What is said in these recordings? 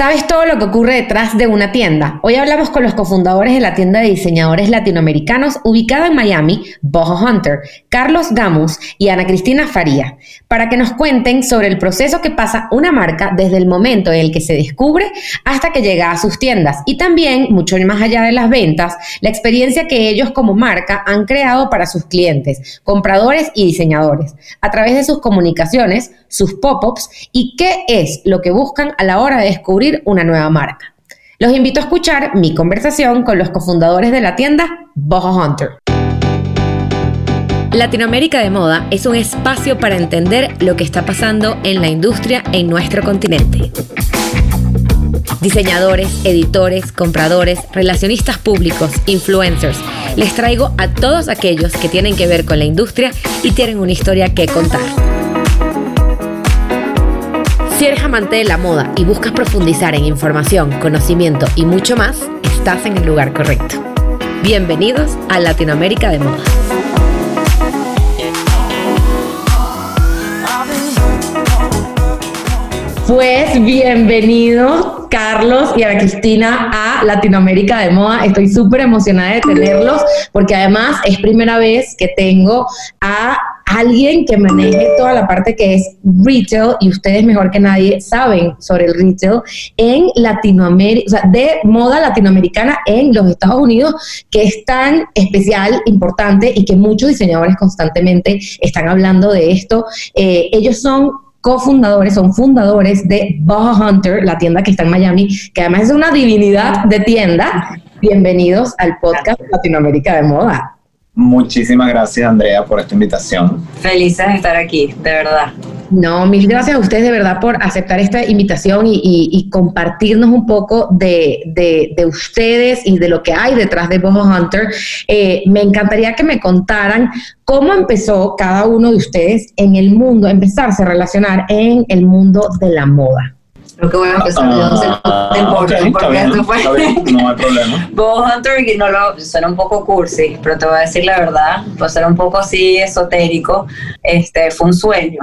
¿Sabes todo lo que ocurre detrás de una tienda? Hoy hablamos con los cofundadores de la tienda de diseñadores latinoamericanos ubicada en Miami, Boho Hunter, Carlos Gamus y Ana Cristina Faría, para que nos cuenten sobre el proceso que pasa una marca desde el momento en el que se descubre hasta que llega a sus tiendas y también, mucho más allá de las ventas, la experiencia que ellos como marca han creado para sus clientes, compradores y diseñadores, a través de sus comunicaciones, sus pop-ups y qué es lo que buscan a la hora de descubrir una nueva marca. Los invito a escuchar mi conversación con los cofundadores de la tienda Boho Hunter. Latinoamérica de Moda es un espacio para entender lo que está pasando en la industria en nuestro continente. Diseñadores, editores, compradores, relacionistas públicos, influencers, les traigo a todos aquellos que tienen que ver con la industria y tienen una historia que contar. Si eres amante de la moda y buscas profundizar en información, conocimiento y mucho más, estás en el lugar correcto. Bienvenidos a Latinoamérica de Moda. Pues bienvenidos Carlos y a Cristina a Latinoamérica de Moda. Estoy súper emocionada de tenerlos porque además es primera vez que tengo a alguien que maneje toda la parte que es retail y ustedes mejor que nadie saben sobre el retail en Latinoamérica, o sea, de moda latinoamericana en los Estados Unidos, que es tan especial, importante y que muchos diseñadores constantemente están hablando de esto. Eh, ellos son cofundadores, son fundadores de Boho Hunter, la tienda que está en Miami, que además es una divinidad de tienda. Bienvenidos al podcast Latinoamérica de Moda. Muchísimas gracias, Andrea, por esta invitación. Felices de estar aquí, de verdad. No, mil gracias a ustedes de verdad por aceptar esta invitación y, compartirnos un poco de, ustedes y de lo que hay detrás de Boho Hunter. Eh, me encantaría que me contaran cómo empezó cada uno de ustedes en el mundo, empezarse a relacionar en el mundo de la moda. Creo que voy a empezar no sé, no importa, porque esto fue. no hay problema. Bow Hunter, que no lo, suena un poco cursi, pero te voy a decir la verdad, puede ser un poco así esotérico. Este, fue un sueño.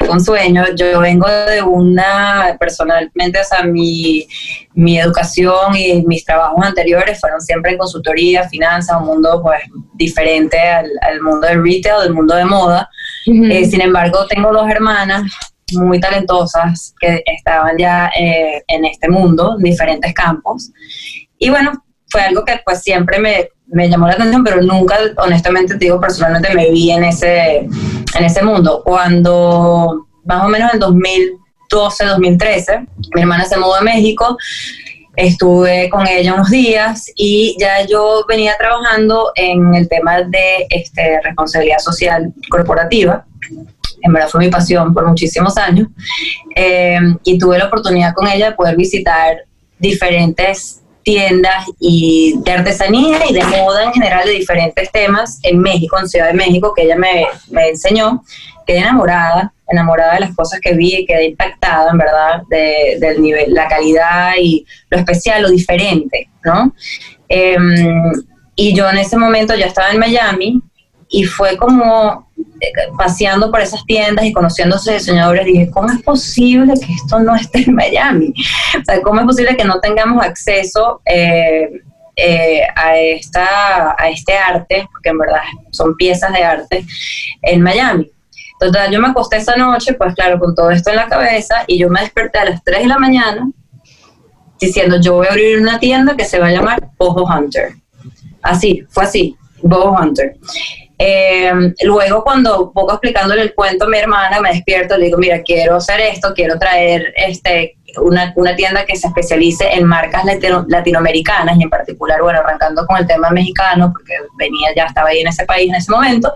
Fue un sueño. Yo vengo de una, personalmente, o sea, mi, mi educación y mis trabajos anteriores fueron siempre en consultoría, finanzas, un mundo pues diferente al, al mundo del retail, del mundo de moda. Eh, sin embargo, tengo dos hermanas muy talentosas que estaban ya eh, en este mundo, en diferentes campos. Y bueno, fue algo que pues siempre me, me, llamó la atención, pero nunca, honestamente te digo, personalmente me vi en ese, en ese mundo. Cuando más o menos en 2012, 2013, mi hermana se mudó a México, estuve con ella unos días y ya yo venía trabajando en el tema de este, responsabilidad social corporativa en verdad fue mi pasión por muchísimos años, eh, y tuve la oportunidad con ella de poder visitar diferentes tiendas y de artesanía y de moda en general de diferentes temas en México, en Ciudad de México, que ella me, me enseñó. Quedé enamorada, enamorada de las cosas que vi quedé impactada, en verdad, de, del nivel, la calidad y lo especial, lo diferente, ¿no? Em, y yo en ese momento ya estaba en Miami y fue como eh, paseando por esas tiendas y esos diseñadores, dije, ¿cómo es posible que esto no esté en Miami? O sea, ¿cómo es posible que no tengamos acceso eh, eh, a, esta, a este arte, porque en verdad son piezas de arte, en Miami? Entonces yo me acosté esa noche, pues claro, con todo esto en la cabeza, y yo me desperté a las 3 de la mañana diciendo, yo voy a abrir una tienda que se va a llamar Boho Hunter. Así, fue así, Boho Hunter. Eh, luego, cuando poco explicándole el cuento a mi hermana, me despierto y le digo, mira, quiero hacer esto, quiero traer este, una, una tienda que se especialice en marcas latinoamericanas y en particular, bueno, arrancando con el tema mexicano, porque venía, ya estaba ahí en ese país en ese momento.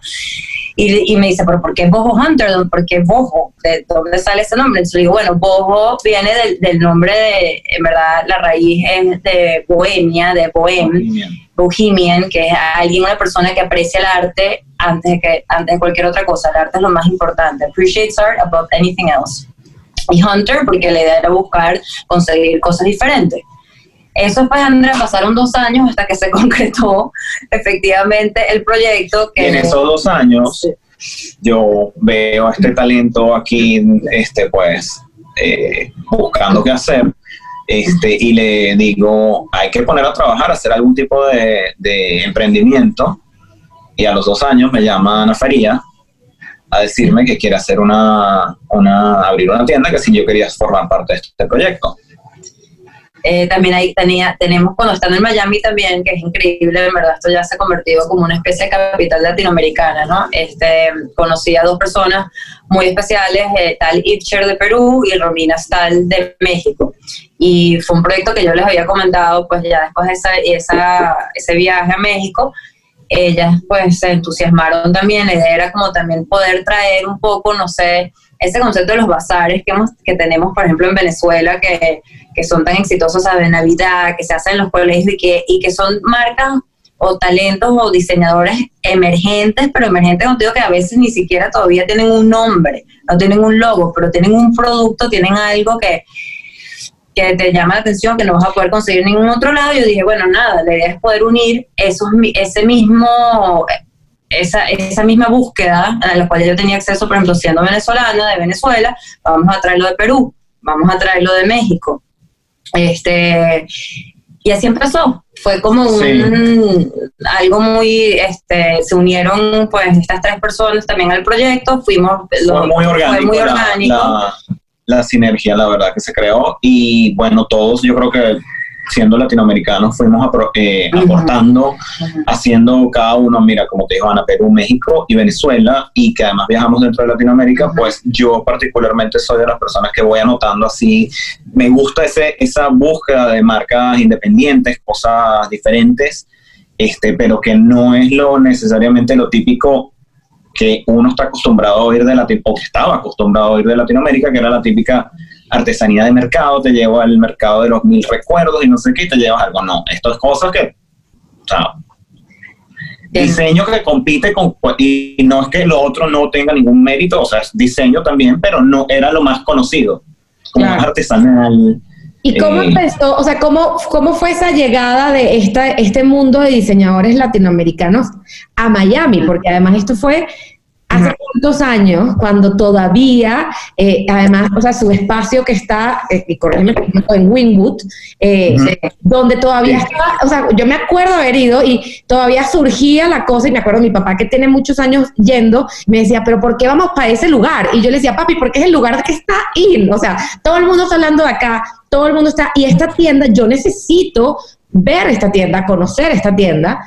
Y, y, me dice, ¿pero por qué Boho Hunter? ¿Por qué Boho? ¿De dónde sale ese nombre? Entonces le digo, bueno, Boho viene del, del, nombre de, en verdad, la raíz es de Bohemia, de Bohem, Bohemian, que es alguien, una persona que aprecia el arte antes de, que, antes de cualquier otra cosa. El arte es lo más importante. Appreciates art above anything else. Y Hunter, porque la idea era buscar conseguir cosas diferentes. Eso pues, Andrea, pasaron dos años hasta que se concretó efectivamente el proyecto. Que en esos dos años yo veo este talento aquí, este, pues, eh, buscando qué hacer. este, y le digo, hay que poner a trabajar, hacer algún tipo de, de emprendimiento. Y a los dos años me llama Ana Faría a decirme que quiere hacer una, una, abrir una tienda, que si yo quería formar parte de este proyecto. Eh, también ahí tenía, tenemos cuando están en Miami también, que es increíble, en verdad esto ya se ha convertido como una especie de capital latinoamericana, ¿no? Este, conocí a dos personas muy especiales, eh, tal Ipcher de Perú y Romina Stahl de México. Y fue un proyecto que yo les había comentado, pues ya después de esa, esa, ese viaje a México, ellas pues se entusiasmaron también, la idea era como también poder traer un poco, no sé, ese concepto de los bazares que, hemos, que tenemos, por ejemplo, en Venezuela, que, que son tan exitosos de Navidad, que se hacen en los colegios y que, y que son marcas o talentos o diseñadores emergentes, pero emergentes contigo que a veces ni siquiera todavía tienen un nombre, no tienen un logo, pero tienen un producto, tienen algo que, que te llama la atención, que no vas a poder conseguir en ningún otro lado. Yo dije, bueno, nada, la idea es poder unir esos, ese mismo, esa, esa misma búsqueda a la cual yo tenía acceso, por ejemplo, siendo venezolana de Venezuela, vamos a traerlo de Perú, vamos a traerlo de México. Este, y así empezó. Fue como un, algo muy, este, se unieron pues estas tres personas también al proyecto, fuimos, fue muy orgánico. Fue muy orgánico. la, sinergia, la verdad, que se creó. Y bueno, todos yo creo que siendo latinoamericanos, fuimos eh, aportando, haciendo cada uno, mira, como te dijo Ana, Perú, México y Venezuela, y que además viajamos dentro de Latinoamérica, pues yo particularmente soy de las personas que voy anotando así, me gusta ese, esa búsqueda de marcas independientes, cosas diferentes, este, pero que no es lo necesariamente lo típico que uno está acostumbrado a oír de Latinoamérica, o que estaba acostumbrado a oír de Latinoamérica, que era la típica artesanía de mercado, te llevo al mercado de los mil recuerdos y no sé qué, te llevas algo. No, esto es cosas que, o sea, diseño que compite con, y no es que lo otro no tenga ningún mérito, o sea, es diseño también, pero no era lo más conocido, como más artesanal. ¿Y cómo eh, empezó, o sea, cómo, cómo fue esa llegada de esta, este mundo de diseñadores latinoamericanos a Miami? Porque además esto fue hace muchos años, cuando todavía, eh, además, o sea, su espacio que está, eh, y corrígeme, en Wingwood, eh, donde todavía estaba, o sea, yo me acuerdo haber ido y todavía surgía la cosa, y me acuerdo mi papá que tiene muchos años yendo, me decía, pero ¿por qué vamos para ese lugar? Y yo le decía, papi, porque es el lugar que está in, o sea, todo el mundo está hablando de acá, todo el mundo está, y esta tienda, yo necesito ver esta tienda, conocer esta tienda,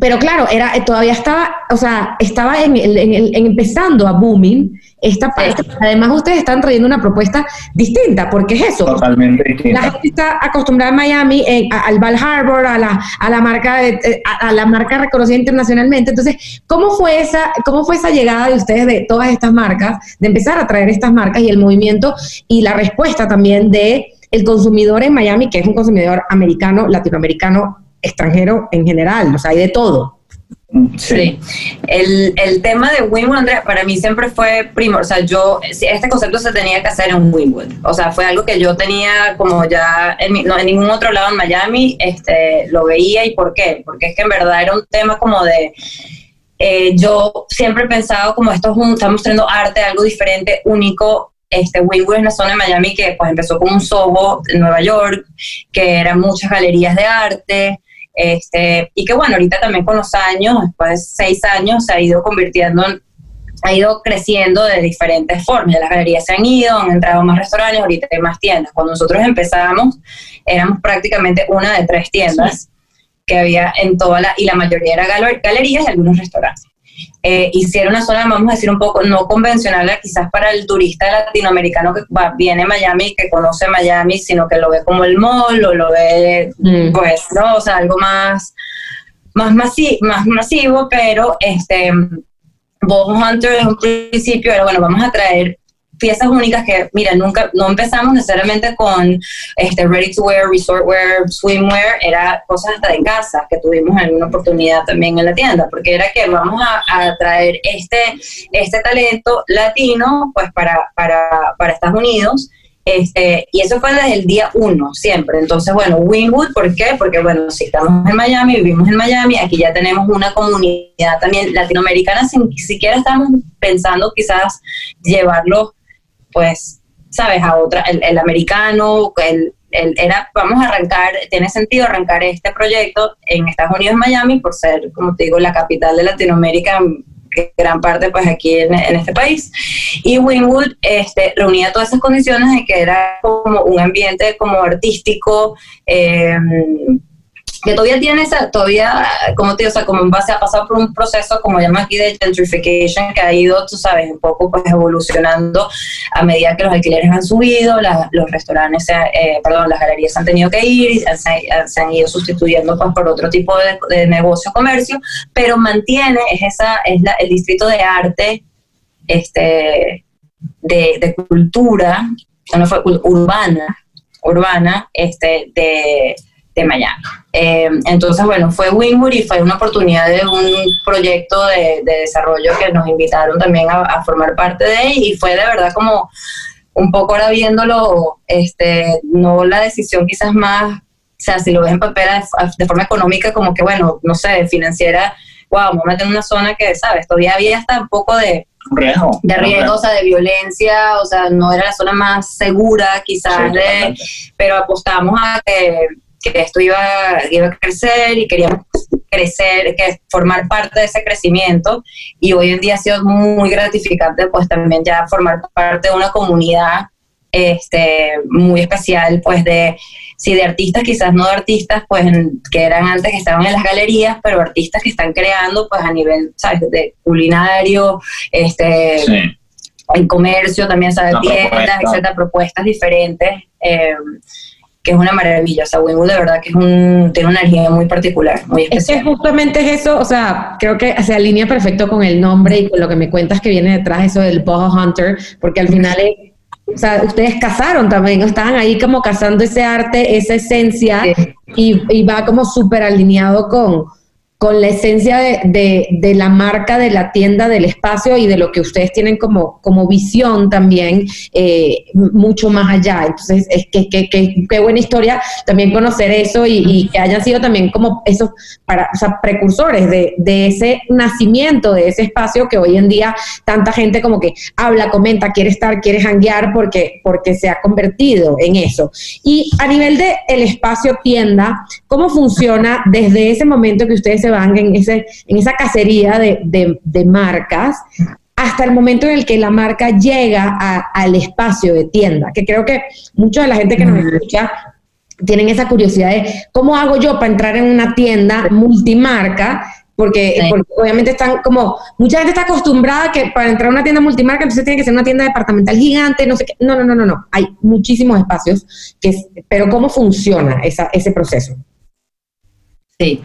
pero claro, era, eh, todavía estaba, o sea, estaba en, empezando a booming esta parte. Además, ustedes están trayendo una propuesta distinta, porque es eso. Totalmente distinta. La gente está acostumbrada en Miami, al Val Harbor, a la, a la marca eh, a, la marca reconocida internacionalmente. Entonces, ¿cómo fue esa, cómo fue esa llegada de ustedes de todas estas marcas, de empezar a traer estas marcas y el movimiento y la respuesta también de el consumidor en Miami, que es un consumidor americano, latinoamericano, extranjero en general, o sea, hay de todo. Sí. El, el, tema de Winwood, Andrea, para mí siempre fue primero, o sea, yo, este concepto se tenía que hacer en Winwood, o sea, fue algo que yo tenía como ya, en, no, en ningún otro lado en Miami, este, lo veía y por qué, porque es que en verdad era un tema como de, eh, yo siempre he pensado como esto es un, estamos mostrando arte, algo diferente, único, este Winwood es una zona de Miami que pues empezó como un Soho en Nueva York, que eran muchas galerías de arte, este, y que bueno, ahorita también con los años, después de seis años, se ha ido convirtiendo ha ido creciendo de diferentes formas. Las galerías se han ido, han entrado más restaurantes, ahorita hay más tiendas. Cuando nosotros empezamos, éramos prácticamente una de tres tiendas que había en toda la, y la mayoría era galerías y algunos restaurantes eh, hiciera una zona, vamos a decir, un poco no convencional quizás para el turista latinoamericano que va, viene a Miami, que conoce Miami, sino que lo ve como el mall o lo ve, mm. pues, ¿no? O sea, algo más, más, masi más masivo, pero este... Bob Hunter en un principio era, bueno, vamos a traer piezas únicas que, mira, nunca, no empezamos necesariamente con este ready to wear, resort wear, swimwear, era cosas hasta de casa que tuvimos en alguna oportunidad también en la tienda, porque era que vamos a, traer este, este talento latino, pues para, para, para Estados Unidos, este, y eso fue desde el día uno, siempre. Entonces, bueno, Wingwood, ¿por qué? Porque, bueno, si estamos en Miami, vivimos en Miami, aquí ya tenemos una comunidad también latinoamericana, sin siquiera estamos pensando quizás llevarlo pues, sabes, a otra, el, americano, el, era, vamos a arrancar, tiene sentido arrancar este proyecto en Estados Unidos, Miami, por ser, como te digo, la capital de Latinoamérica gran parte pues aquí en, este país. Y Winwood este, reunía todas esas condiciones de que era como un ambiente como artístico, eh, que todavía tiene esa, todavía, como te digo, o sea, como en base ha pasado por un proceso, como llama aquí, de gentrification, que ha ido, tú sabes, un poco pues evolucionando a medida que los alquileres han subido, los restaurantes, eh, perdón, las galerías han tenido que ir, y se, han ido sustituyendo pues por otro tipo de, de negocio, comercio, pero mantiene, es esa, es la, el distrito de arte, este, de, de cultura, no fue urbana, urbana, este, de de Miami. Eh, entonces, bueno, fue Winwood y fue una oportunidad de un proyecto de, desarrollo que nos invitaron también a, formar parte de y fue de verdad como un poco ahora viéndolo, este, no la decisión quizás más, o sea, si lo ves en papel de, forma económica, como que bueno, no sé, financiera, wow, me meter en una zona que, ¿sabes? Todavía había hasta un poco de, riesgo. De riesgo, o sea, de violencia, o sea, no era la zona más segura quizás, de, pero apostamos a que que esto iba, iba a crecer y queríamos crecer, que formar parte de ese crecimiento. Y hoy en día ha sido muy gratificante pues también ya formar parte de una comunidad este muy especial pues de sí de artistas quizás no de artistas pues que eran antes que estaban en las galerías pero artistas que están creando pues a nivel sabes de culinario este en comercio también sabes tiendas etcétera propuestas diferentes eh, que es una maravilla. O sea, Winwood de verdad que es un, tiene una energía muy particular, muy especial. Es que justamente es eso, o sea, creo que se alinea perfecto con el nombre y con lo que me cuentas que viene detrás, eso del Boho Hunter, porque al final es, o sea, ustedes casaron también, estaban ahí como cazando ese arte, esa esencia, y, y, va como súper alineado con, con la esencia de, de, la marca, de la tienda, del espacio y de lo que ustedes tienen como, como visión también, eh, mucho más allá. Entonces, es que, que, que, buena historia también conocer eso y, que hayan sido también como esos para, o sea, precursores de, de, ese nacimiento, de ese espacio que hoy en día tanta gente como que habla, comenta, quiere estar, quiere janguear porque, porque se ha convertido en eso. Y a nivel de el espacio tienda, ¿cómo funciona desde ese momento que ustedes se van en, ese, en esa cacería de, marcas hasta el momento en el que la marca llega al espacio de tienda, que creo que mucha de la gente que nos escucha tienen esa curiosidad de cómo hago yo para entrar en una tienda multimarca, porque, obviamente están como, mucha gente está acostumbrada que para entrar a una tienda multimarca entonces tiene que ser una tienda departamental gigante, no sé qué, no, no, no, no, no, hay muchísimos espacios, que, pero ¿cómo funciona esa, ese proceso? Sí,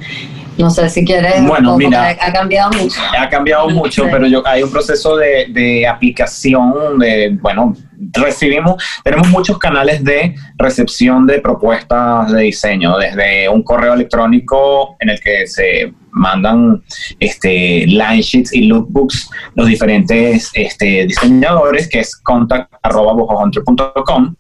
no sé si quieres. Bueno, mira, ha, cambiado mucho. Ha cambiado mucho, pero yo, hay un proceso de, de, aplicación, de, bueno, recibimos, tenemos muchos canales de recepción de propuestas de diseño, desde un correo electrónico en el que se mandan este, line sheets y lookbooks los diferentes este, diseñadores, que es contact.bojohunter.com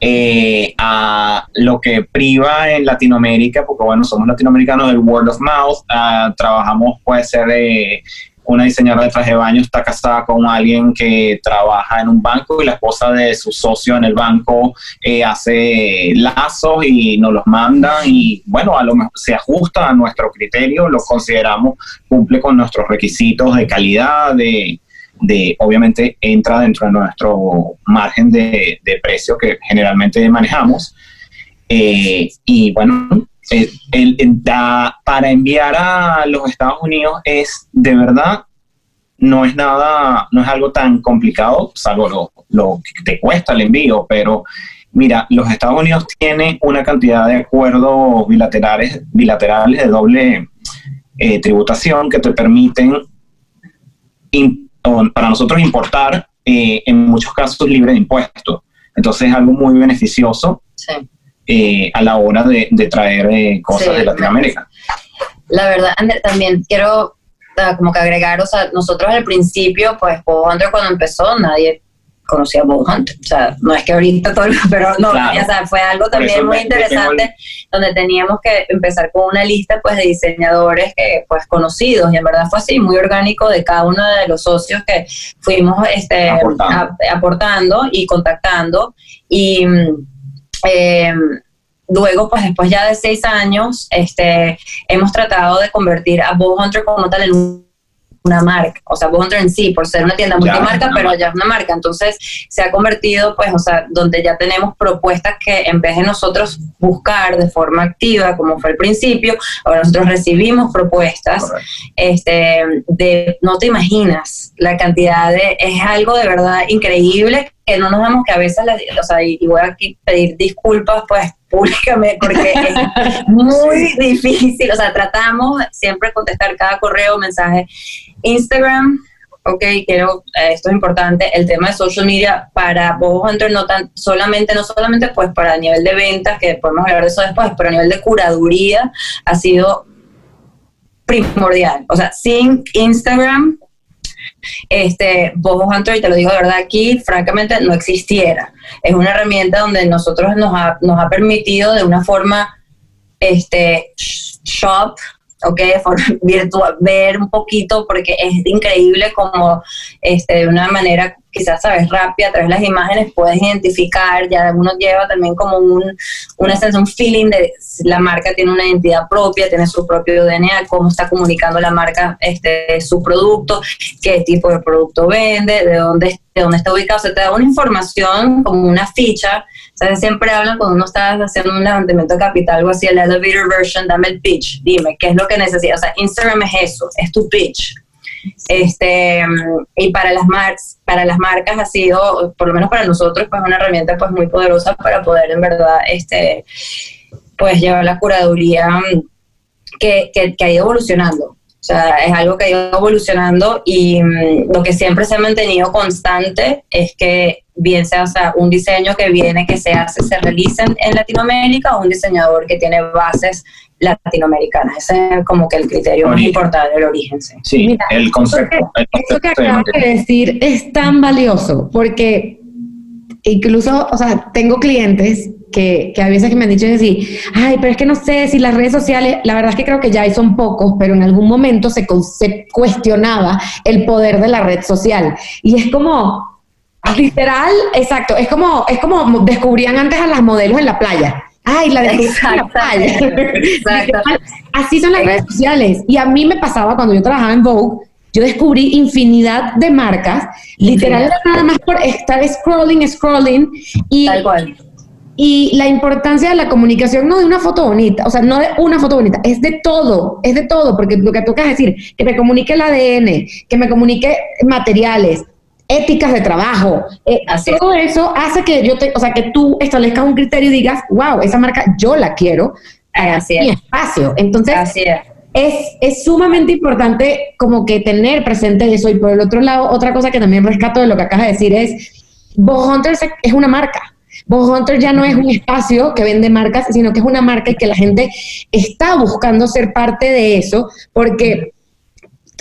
eh, a lo que priva en Latinoamérica, porque bueno, somos latinoamericanos del word of mouth, ah, trabajamos, puede ser eh, una diseñadora de traje de baño está casada con alguien que trabaja en un banco y la esposa de su socio en el banco eh, hace lazos y nos los manda y bueno, a lo mejor se ajusta a nuestro criterio, lo consideramos, cumple con nuestros requisitos de calidad, de, de obviamente entra dentro de nuestro margen de, precio que generalmente manejamos. Eh, y bueno, eh, para enviar a los Estados Unidos es de verdad, no es nada, no es algo tan complicado, salvo lo, lo que te cuesta el envío, pero mira, los Estados Unidos tienen una cantidad de acuerdos bilaterales, bilaterales de doble eh, tributación que te permiten para nosotros importar, eh, en muchos casos, libre de impuestos. Entonces es algo muy beneficioso eh, a la hora de, traer eh, cosas de Latinoamérica. La verdad, Ander, también quiero como que agregar, o sea, nosotros al principio, pues, André cuando empezó, nadie conocía a Bob Hunter. O sea, no es que ahorita todo, pero no, o sea, fue algo también muy interesante donde teníamos que empezar con una lista pues de diseñadores que pues conocidos y en verdad fue así, muy orgánico de cada uno de los socios que fuimos este, aportando, y contactando. Y Eh, luego, pues después ya de seis años, este, hemos tratado de convertir a Bow Hunter como tal en un una marca, o sea, Bonder en sí, por ser una tienda multimarca, pero ya es una marca, entonces se ha convertido, pues, o sea, donde ya tenemos propuestas que en vez de nosotros buscar de forma activa, como fue al principio, ahora nosotros recibimos propuestas, este, de, no te imaginas la cantidad de, es algo de verdad increíble que no nos damos que a veces, o sea, y, voy a pedir disculpas, pues, públicamente, porque es muy difícil, o sea, tratamos siempre contestar cada correo, mensaje Instagram, ok, quiero, eh, esto es importante, el tema de social media para Bobo Hunter no tan solamente, no solamente pues para nivel de ventas, que podemos hablar de eso después, pero a nivel de curaduría ha sido primordial. O sea, sin Instagram, este Bobo Hunter, y te lo digo de verdad aquí, francamente no existiera. Es una herramienta donde nosotros nos ha, nos ha permitido de una forma este shop ¿ok? virtual, ver un poquito, porque es increíble como este, de una manera quizás, sabes, rápida, a través de las imágenes puedes identificar, ya uno lleva también como un, una sensación, un feeling de la marca tiene una identidad propia, tiene su propio DNA, cómo está comunicando la marca este, su producto, qué tipo de producto vende, de dónde, de dónde está ubicado, se te da una información como una ficha sea, siempre hablan cuando uno está haciendo un levantamiento de capital, algo así, el elevator version, dame el pitch, dime, ¿qué es lo que necesitas? O sea, Instagram es eso, es tu pitch. Este, y para las, marcas para las marcas ha sido, por lo menos para nosotros, pues una herramienta pues muy poderosa para poder en verdad, este, pues llevar la curaduría que, que, que ha ido evolucionando. O sea, es algo que ha ido evolucionando y mm, lo que siempre se ha mantenido constante es que bien sea, o sea, un diseño que viene, que se hace, se realiza en, Latinoamérica o un diseñador que tiene bases latinoamericanas. Ese es como que el criterio más importante del origen. Sí, el concepto. Esto que acabas de decir es tan valioso porque incluso, o sea, tengo clientes que, que a veces que me han dicho así, ay, pero es que no sé si las redes sociales, la verdad es que creo que ya son pocos, pero en algún momento se, se cuestionaba el poder de la red social. Y es como, literal, exacto, es como, es como descubrían antes a las modelos en la playa. Ay, la de la playa. Así son las redes sociales. Y a mí me pasaba cuando yo trabajaba en Vogue, yo descubrí infinidad de marcas, literal nada más por estar scrolling, scrolling y Tal cual y la importancia de la comunicación, no de una foto bonita, o sea, no de una foto bonita, es de todo, es de todo, porque lo que toca es decir, que me comunique el ADN, que me comunique materiales, éticas de trabajo, eh, todo eso hace que yo te, o sea, que tú establezcas un criterio y digas, wow, esa marca yo la quiero en mi espacio. Entonces, es. es. sumamente importante como que tener presente eso. Y por el otro lado, otra cosa que también rescato de lo que acabas de decir es, Bob Hunter es una marca. Boss Hunter ya no es un espacio que vende marcas, sino que es una marca y que la gente está buscando ser parte de eso, porque,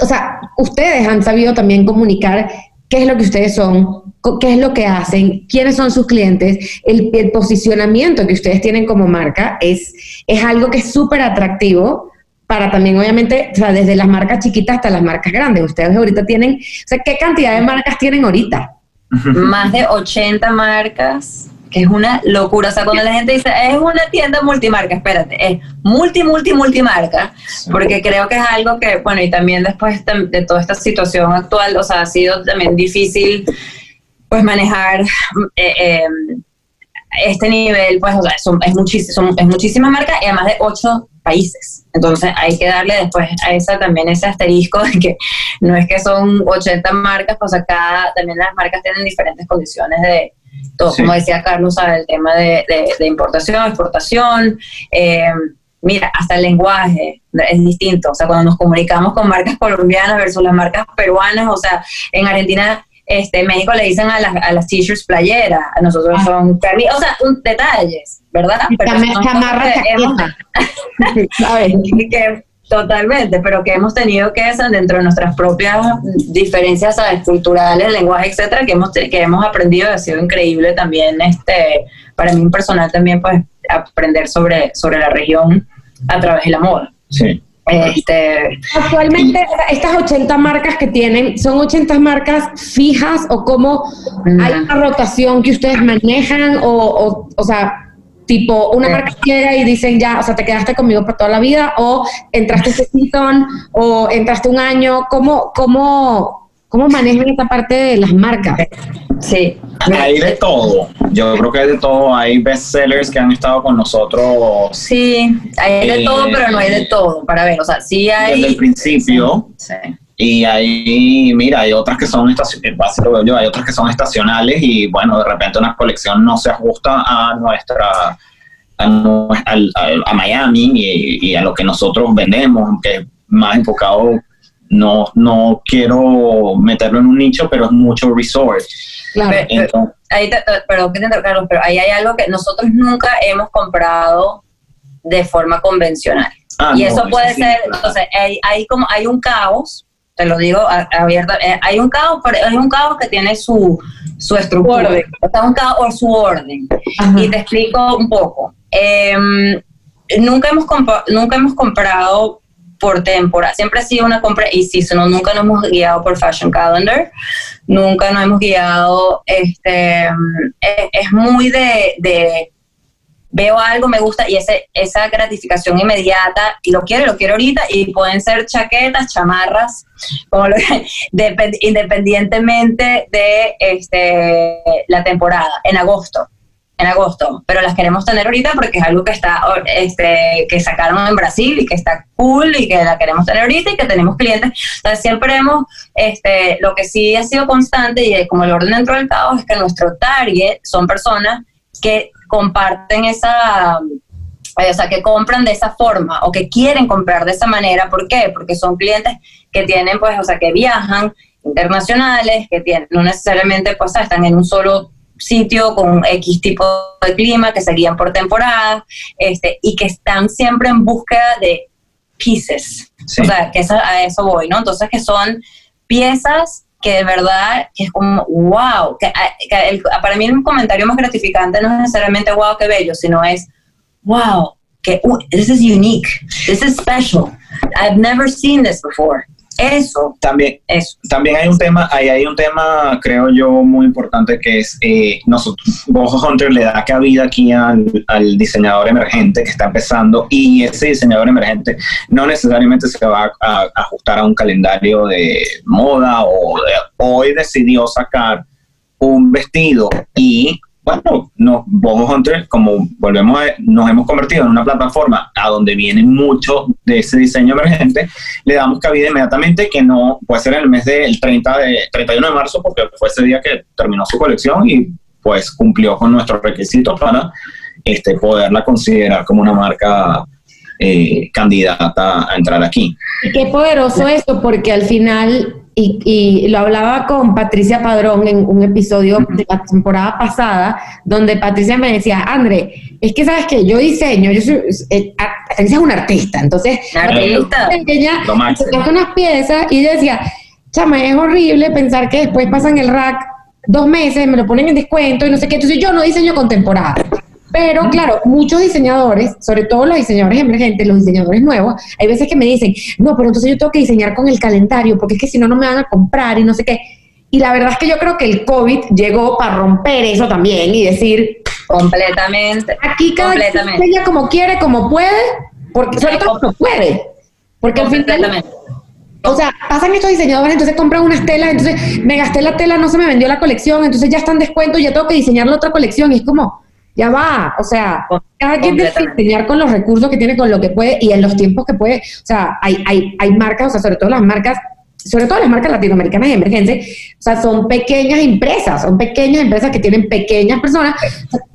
o sea, ustedes han sabido también comunicar qué es lo que ustedes son, qué es lo que hacen, quiénes son sus clientes, el, posicionamiento que ustedes tienen como marca es, es algo que es súper atractivo para también, obviamente, o sea, desde las marcas chiquitas hasta las marcas grandes. Ustedes ahorita tienen, o sea, ¿qué cantidad de marcas tienen ahorita? Más de 80 marcas es una locura. O sea, cuando la gente dice, es una tienda multimarca, espérate, es multi, multi, multimarca, porque creo que es algo que, bueno, y también después de toda esta situación actual, o sea, ha sido también difícil, pues, manejar eh, eh, este nivel, pues, o sea, es, muchísimo, es muchísima marca y además de ocho países. Entonces hay que darle después a esa también ese asterisco de que no es que son 80 marcas, pues acá también las marcas tienen diferentes condiciones de, todo, como decía Carlos, el tema de, importación, exportación. Eh, mira, hasta el lenguaje es distinto. O sea, cuando nos comunicamos con marcas colombianas versus las marcas peruanas, o sea, en Argentina, este, México le dicen a las, a las t-shirts playeras, a nosotros ah. son, o sea, detalles, ¿verdad? Pero que, Totalmente, pero que hemos tenido que, dentro de nuestras propias diferencias culturales, lenguaje, etcétera, que hemos, que hemos aprendido, ha sido increíble también, este, para mí personal también, pues, aprender sobre, sobre la región a través de la moda. Sí. Este, Actualmente, estas 80 marcas que tienen, ¿son 80 marcas fijas o cómo hay una rotación que ustedes manejan? O, o, o sea, tipo una marca llega y dicen ya, o sea, te quedaste conmigo por toda la vida o entraste este season o entraste un año, ¿cómo, cómo, cómo manejan esta parte de las marcas? Sí. Hay de todo. Yo creo que hay de todo. Hay bestsellers que han estado con nosotros. Sí, hay de todo, pero no hay de todo. Para ver, o sea, sí hay. Desde el principio. Sí. Y hay, mira, hay otras que son yo, hay otras que son estacionales y bueno, de repente una colección no se ajusta a nuestra a, Miami y, a lo que nosotros vendemos, que es más enfocado, no, no quiero meterlo en un nicho, pero es mucho resort. Claro, pero, ahí perdón Carlos, pero ahí hay algo que nosotros nunca hemos comprado de forma convencional. Ah, y eso puede ser, entonces hay, hay, como, hay un caos te lo digo abierta, eh, hay un caos, hay un caos que tiene su, su estructura, un caos o su orden. Y te explico un poco. Em, nunca, hemos nunca hemos comprado por temporada, siempre ha sido una compra y si no, nunca nos hemos guiado por Fashion Calendar, nunca nos hemos guiado, este, es, es muy de, de veo algo, me gusta y ese, esa gratificación inmediata, y lo quiero, lo quiero ahorita, y pueden ser chaquetas, chamarras, como independientemente de este, la temporada, en agosto. En agosto, pero las queremos tener ahorita porque es algo que está, este, que sacaron en Brasil y que está cool y que la queremos tener ahorita y que tenemos clientes. Entonces siempre hemos, este, lo que sí ha sido constante y como el orden dentro del caos es que nuestro target son personas que comparten esa, o sea, que compran de esa forma o que quieren comprar de esa manera. ¿Por qué? Porque son clientes que tienen, pues, o sea, que viajan internacionales, que tienen, no necesariamente, pues, están en un solo sitio con X tipo de clima, que seguían por temporada, este, y que están siempre en búsqueda de pieces. O sea, que a eso voy, ¿no? Entonces, que son piezas que de verdad es como, wow, que, para mí un comentario más gratificante no es necesariamente wow, qué bello, sino es, wow, que uh, this is unique, this is special, I've never seen this before. Eso. También, eso. también hay un tema, ahí hay un tema, creo yo, muy importante que es eh, nosotros, Bojo Hunter le da cabida aquí al, diseñador emergente que está empezando y ese diseñador emergente no necesariamente se va a, ajustar a un calendario de moda o hoy decidió sacar un vestido y bueno, nos, Bobo Hunter, como volvemos a, nos hemos convertido en una plataforma a donde viene mucho de ese diseño emergente, le damos cabida inmediatamente que no puede ser en el mes del 30 de, 31 de marzo, porque fue ese día que terminó su colección y pues cumplió con nuestros requisitos para este, poderla considerar como una marca eh, candidata a entrar aquí. Qué poderoso esto, porque al final y, lo hablaba con Patricia Padrón en un episodio de la temporada pasada, donde Patricia me decía, André, es que sabes que yo diseño, yo soy, eh, es una artista, entonces ella hace unas piezas y decía, chama, es horrible pensar que después pasan el rack dos meses, me lo ponen en descuento y no sé qué, entonces yo no diseño con temporada. Pero claro, muchos diseñadores, sobre todo los diseñadores emergentes, los diseñadores nuevos, hay veces que me dicen, no, pero entonces yo tengo que diseñar con el calendario, porque es que si no, no me van a comprar y no sé qué. Y la verdad es que yo creo que el COVID llegó para romper eso también y decir... Completamente. Aquí cada quien ella como quiere, como puede, porque sobre todo como puede. Porque al final... O sea, pasan estos diseñadores, entonces compran unas telas, entonces me gasté la tela, no se me vendió la colección, entonces ya está en descuento, ya tengo que diseñar la otra colección. Y es como, ya va, o sea, cada quien debe diseñar con los recursos que tiene, con lo que puede y en los tiempos que puede. O sea, hay, hay, hay marcas, o sea, sobre todo las marcas sobre todo las marcas latinoamericanas de emergencia, o sea, son pequeñas empresas, son pequeñas empresas que tienen pequeñas personas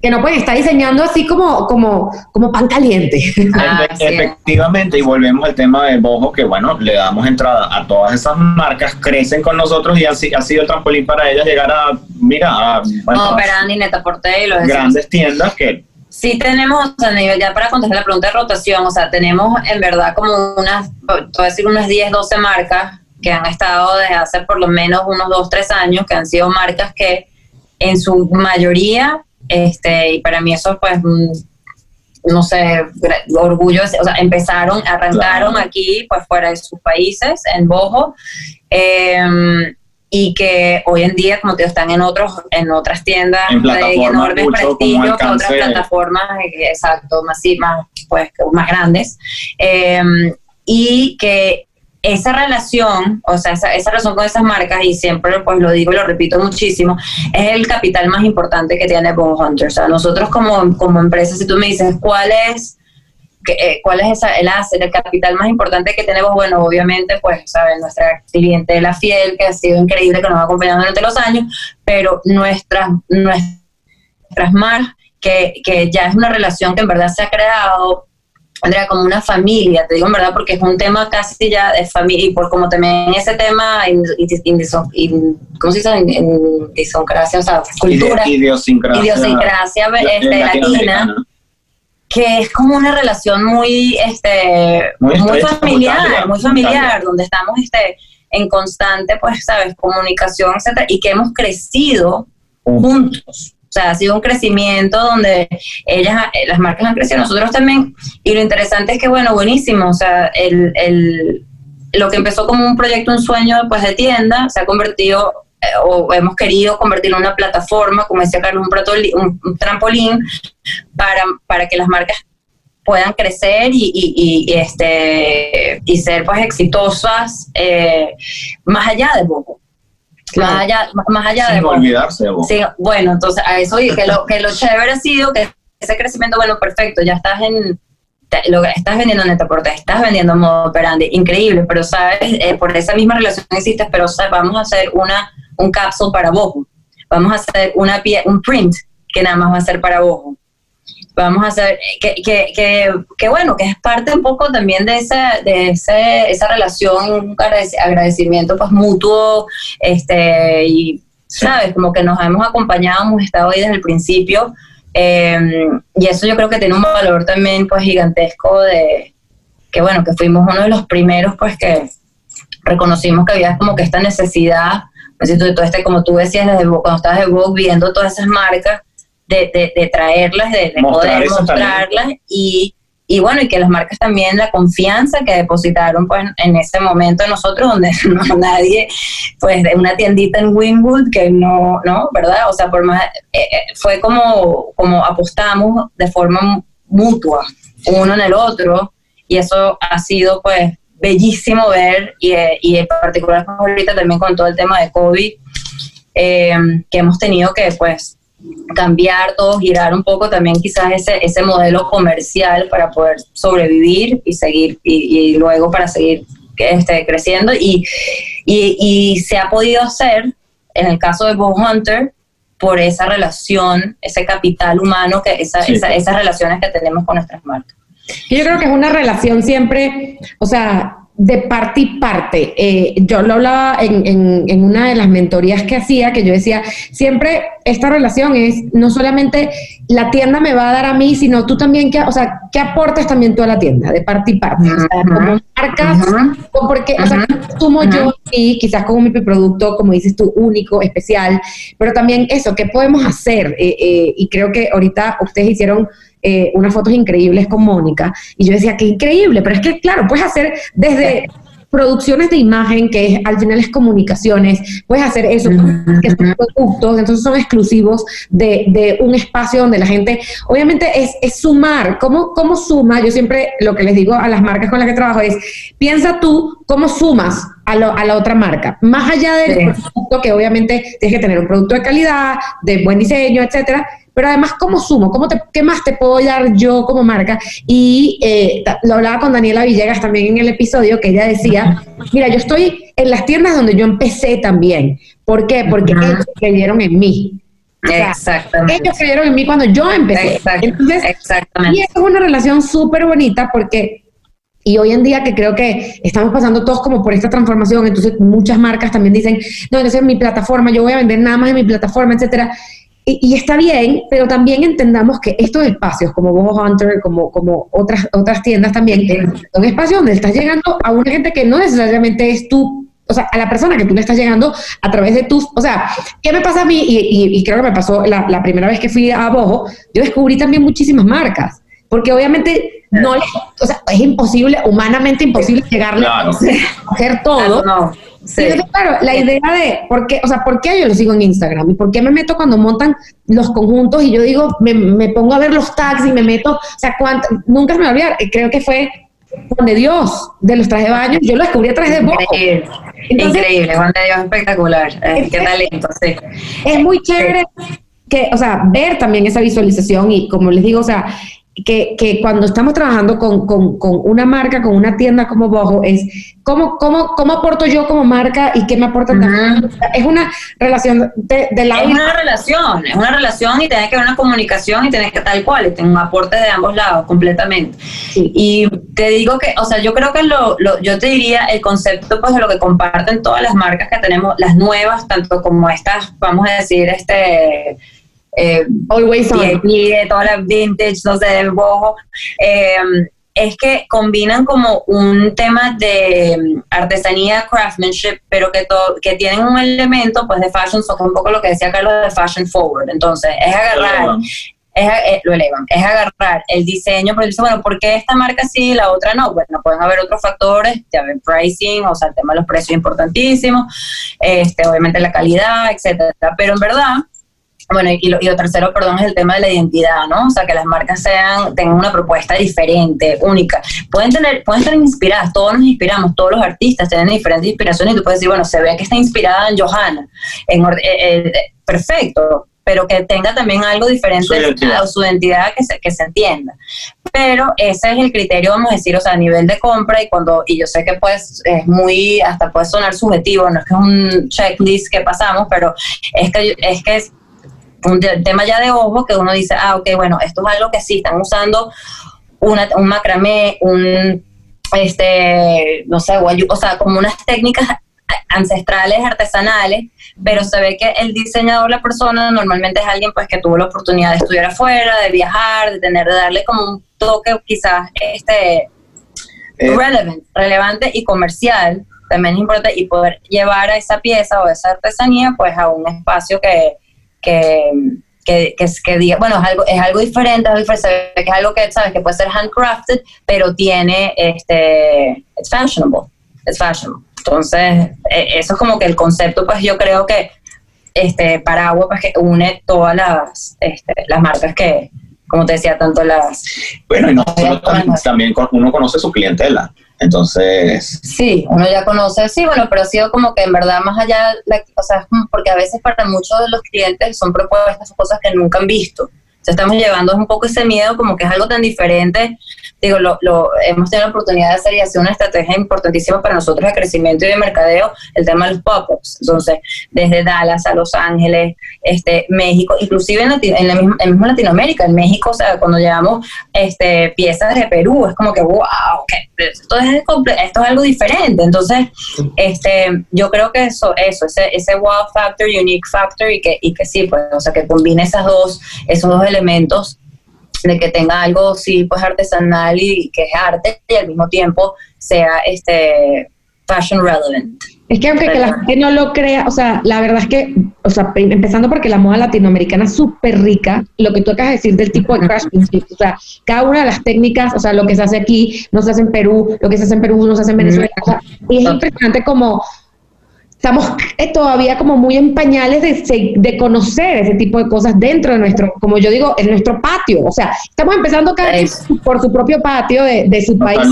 que no pueden estar diseñando así como, como, como pan caliente. Ah, efectivamente, y volvemos al tema de Bojo, que bueno, le damos entrada a todas esas marcas, crecen con nosotros y así ha sido el trampolín para ellas llegar a, mira, a bueno, no, Neta Porte y los grandes tiendas que Sí tenemos, o sea, ya para contestar la pregunta de rotación, o sea, tenemos en verdad como unas, voy a decir unas 10, 12 marcas que han estado desde hace por lo menos unos dos, tres años, que han sido marcas que en su mayoría, este, y para mí eso pues, no sé, orgullo, o sea, empezaron, arrancaron aquí, pues fuera de sus países, en Bojo, em, y que hoy en día, como te digo, están en otros, en otras tiendas en de enorme prestigio que otras plataformas, eh, exacto, más, más, pues, más grandes. Em, y que esa relación, o sea, esa, esa, relación con esas marcas, y siempre pues lo digo y lo repito muchísimo, es el capital más importante que tiene Bone Hunter. O sea, nosotros como, como empresa, si tú me dices cuál es eh, cuál es esa, el asset, el capital más importante que tenemos, bueno, obviamente, pues, ¿saben? Nuestra cliente la fiel, que ha sido increíble, que nos ha acompañado durante los años, pero nuestras, nuestras marcas, que, que ya es una relación que en verdad se ha creado Andrea, como una familia, te digo en verdad, porque es un tema casi ya de familia, y por como también ese tema, ¿cómo se dice? Idiosincrasia, o sea, cultura. Idiosincrasia. Idiosincrasia este, latina que es como una relación muy este muy, familiar, muy familiar, donde estamos este en constante, pues, sabes, comunicación, etcétera, y que hemos crecido juntos. O sea, ha sido un crecimiento donde ellas, eh, las marcas han crecido, nosotros también. Y lo interesante es que, bueno, buenísimo. O sea, el, el, lo que empezó como un proyecto, un sueño pues, de tienda, se ha convertido eh, o hemos querido convertirlo en una plataforma, como decía Carlos, un, un, trampolín para, para que las marcas puedan crecer y, y, este, y ser pues exitosas eh, más allá de Más allá, más allá Sin de olvidarse de Sí, bueno, entonces a eso y que lo, que lo chévere ha sido que ese crecimiento, bueno, perfecto, ya estás en, lo estás vendiendo en Netaporte, estás vendiendo modo operandi, increíble, pero sabes, eh, por esa misma relación existe, pero vamos a hacer una un capsule para Bojo. Vamos a hacer una un print que nada más va a ser para Bojo. Vamos a hacer, que, que, que, que, bueno, que es parte un poco también de, esa, de ese, esa relación, agradecimiento pues mutuo, este, y, ¿sabes? Como que nos hemos acompañado, hemos estado ahí desde el principio, em, y eso yo creo que tiene un valor también pues gigantesco de, que bueno, que fuimos uno de los primeros pues que reconocimos que había como que esta necesidad de todo este, como tú decías, desde cuando estabas de Vogue, viendo todas esas marcas, de, de, traerlas, de, poder mostrarlas y, y bueno, y que las marcas también la confianza que depositaron pues en ese momento en nosotros, donde no nadie, pues de una tiendita en Wingwood que no, ¿no? ¿Verdad? O sea, por más, eh, eh, fue como, como apostamos de forma mutua, uno en el otro, y eso ha sido pues bellísimo ver y, y en particular ahorita también con todo el tema de COVID, eh, que hemos tenido que pues cambiar todo, girar un poco también quizás ese, ese modelo comercial para poder sobrevivir y seguir y, luego para seguir este, creciendo y, y, se ha podido hacer en el caso de Bow Hunter por esa relación, ese capital humano, que esa, esas relaciones que tenemos con nuestras marcas. Yo creo que es una relación siempre, o sea, de parte y parte. Eh, yo lo hablaba en, en, una de las mentorías que hacía, que yo decía, siempre esta relación es no solamente la tienda me va a dar a mí, sino tú también, que, o sea, ¿qué aportas también tú a la tienda? De parte y parte. O sea, como marcas, o porque, o sea, sumo yo y quizás como mi producto, como dices tú, único, especial, pero también eso, ¿qué podemos hacer? Eh, eh, y creo que ahorita ustedes hicieron eh, unas fotos increíbles con Mónica. Y yo decía, qué increíble, pero es que, claro, puedes hacer desde producciones de imagen, que al final es comunicaciones, puedes hacer eso, que son productos, entonces son exclusivos de, un espacio donde la gente, obviamente es, es sumar, ¿Cómo, ¿cómo suma? Yo siempre lo que les digo a las marcas con las que trabajo es, piensa tú cómo sumas a, a la otra marca, más allá del producto que obviamente tienes que tener un producto de calidad, de buen diseño, etcétera, pero además, ¿cómo sumo? ¿Cómo te, ¿Qué más te puedo dar yo como marca? Y eh, lo hablaba con Daniela Villegas también en el episodio, que ella decía, mira, yo estoy en las tiendas donde yo empecé también. ¿Por qué? Porque ellos creyeron en mí. Exactamente. Ellos creyeron en mí cuando yo empecé. Entonces, Exactamente. Y es una relación súper bonita porque y hoy en día que creo que estamos pasando todos como por esta transformación, entonces muchas marcas también dicen, no, entonces mi plataforma, yo voy a vender nada más en mi plataforma, etcétera. Y, está bien, pero también entendamos que estos espacios, como Boho Hunter, como, como otras, otras tiendas también, son espacios donde estás llegando a una gente que no necesariamente es tú, o sea, a la persona que tú le estás llegando a través de tus, o sea, ¿qué me pasa a mí? Y, creo que me pasó la, la, primera vez que fui a Boho, yo descubrí también muchísimas marcas, porque obviamente no, o sea, es imposible, humanamente imposible llegarle a hacer todo. Sí. claro, la idea de por qué, o sea, por qué yo lo sigo en Instagram y por qué me meto cuando montan los conjuntos y yo digo, me, pongo a ver los tags y me meto, o sea, cuánto, nunca se me va a olvidar, creo que fue Juan de Dios, de los trajes de baño, yo lo descubrí a través de Bojo. Increíble, increíble, Juan de Dios, espectacular, eh, qué talento, sí. Es muy chévere que, o sea, ver también esa visualización y como les digo, o sea, que, que cuando estamos trabajando con, con, con, una marca, con una tienda como Bojo, es cómo, cómo, cómo aporto yo como marca y qué me aporta también. Es una relación de, de la... Es una relación, es una relación y tiene que haber una comunicación y tiene que tal cual, y tengo aportes de ambos lados completamente. Y te digo que, o sea, yo creo que lo, lo, yo te diría el concepto pues de lo que comparten todas las marcas que tenemos, las nuevas, tanto como estas, vamos a decir, este eh, Always on. de toda la vintage, no sé, del bojo, eh, es que combinan como un tema de mm, artesanía, craftsmanship, pero que, que tienen un elemento pues de fashion, son un poco lo que decía Carlos de fashion forward. Entonces, es agarrar es, eh, lo elevan, es agarrar el diseño, pero dice, bueno, ¿por qué esta marca sí y la otra no? Bueno, pueden haber otros factores, ya ven, pricing, o sea, el tema de los precios es importantísimo, este, obviamente la calidad, etcétera, pero en verdad bueno, y lo, y lo, tercero, perdón, es el tema de la identidad, ¿no? O sea, que las marcas sean, tengan una propuesta diferente, única. Pueden tener, pueden estar inspiradas, todos nos inspiramos, todos los artistas tienen diferentes inspiraciones y tú puedes decir, bueno, se ve que está inspirada en Johanna, en, eh, eh, perfecto, pero que tenga también algo diferente a su identidad que se, que se entienda. Pero ese es el criterio, vamos a decir, o sea, a nivel de compra y cuando, y yo sé que pues es muy, hasta puede sonar subjetivo, no es que es un checklist que pasamos, pero es que, es que es un tema ya de ojo que uno dice, ah, ok, bueno, esto es algo que sí, están usando una, un macramé, un, este, no sé, o sea, como unas técnicas ancestrales, artesanales, pero se ve que el diseñador, la persona, normalmente es alguien pues que tuvo la oportunidad de estudiar afuera, de viajar, de tener, de darle como un toque quizás este eh. relevant, relevante y comercial, también es importante, y poder llevar a esa pieza o esa artesanía pues a un espacio que, que, que, que, que diga, bueno, es algo, es algo diferente, es algo que es algo que, sabes, que puede ser handcrafted, pero tiene, este, it's fashionable, it's fashionable. Entonces, e, eso es como que el concepto, pues yo creo que, este, Paraguay, pues que une todas las, este, las marcas que, como te decía, tanto las... Bueno, y no solo también, también uno conoce su clientela. Entonces... Sí, uno ya conoce, sí, bueno, pero ha sido como que en verdad más allá, o sea, porque a veces para muchos de los clientes son propuestas, cosas que nunca han visto. Estamos llevando un poco ese miedo como que es algo tan diferente digo, lo, hemos tenido la oportunidad de hacer y ha sido una estrategia importantísima para nosotros de crecimiento y de mercadeo, el tema de los pop-ups. Entonces, desde Dallas a Los Ángeles, este, México, inclusive en, en, la misma, en Latinoamérica, en México, o sea, cuando llevamos este, piezas de Perú, es como que, wow, esto, es, esto es algo diferente. Entonces, este, yo creo que eso, eso ese, ese wow factor, unique factor, y que, y que sí, pues, o sea, que combine esas dos, esos dos elementos de que tenga algo sí pues artesanal y que es arte y al mismo tiempo sea este fashion relevant. Es que aunque que la gente no lo crea, o sea, la verdad es que, o sea, empezando porque la moda latinoamericana es súper rica, lo que tú acabas de decir del tipo de craftsmanship, o sea, cada una de las técnicas, o sea, lo que se hace aquí no se hace en Perú, lo que se hace en Perú no se hace en Venezuela, y es impresionante como estamos eh, todavía como muy en pañales de, de, conocer ese tipo de cosas dentro de nuestro, como yo digo, en nuestro patio. O sea, estamos empezando cada vez por su propio patio de, de su país.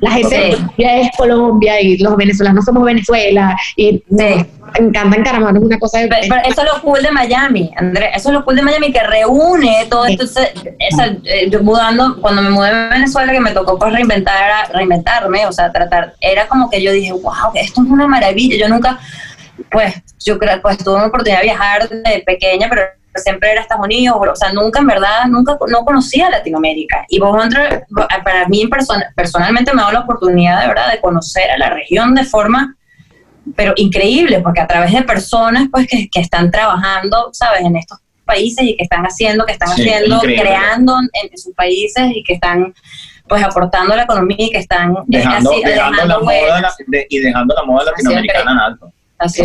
La gente es Colombia y los venezolanos somos Venezuela y me encantan caramba, es una cosa de... eso es lo cool de Miami, André, eso es lo cool de Miami que reúne todo esto. Esa, eh, yo mudando, cuando me mudé a Venezuela, que me tocó pues reinventar, reinventarme, o sea, tratar, era como que yo dije, wow, esto es una maravilla. Yo nunca pues yo creo, pues tuve una oportunidad de viajar de pequeña, pero siempre era Estados Unidos, o sea, nunca en verdad, nunca no conocía Latinoamérica. Y vos, para mí personalmente me ha dado la oportunidad de verdad de conocer a la región de forma, pero increíble, porque a través de personas pues que, que están trabajando, ¿sabes?, en estos países y que están haciendo, que están haciendo, creando en, sus países y que están pues aportando a la economía y que están dejando, dejando, la moda y dejando la moda latinoamericana en alto. Así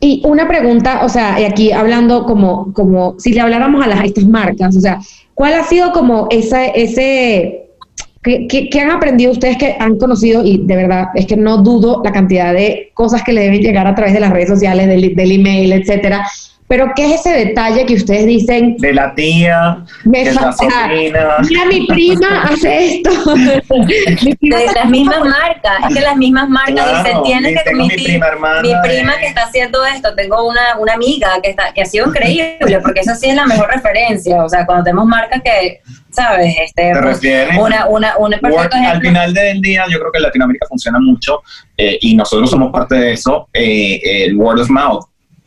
Y una pregunta, o sea, y aquí hablando como, como si le habláramos a, las, estas marcas, o sea, ¿cuál ha sido como esa, ese, ¿Qué, han aprendido ustedes que han conocido? Y de verdad, es que no dudo la cantidad de cosas que le deben llegar a través de las redes sociales, del, del email, etcétera pero ¿qué es ese detalle que ustedes dicen? De la tía, me de la Mira, mi prima hace esto. de las mismas marcas, es que las mismas marcas dicen, tienes que mi, prima, mi prima que está haciendo esto, tengo una, una amiga que está que ha sido increíble, porque esa sí es la mejor referencia, o sea, cuando tenemos marcas que ¿sabes? Este, pues, una, una, un Al final del día, yo creo que en Latinoamérica funciona mucho eh, y nosotros somos parte de eso, eh, el word of mouth.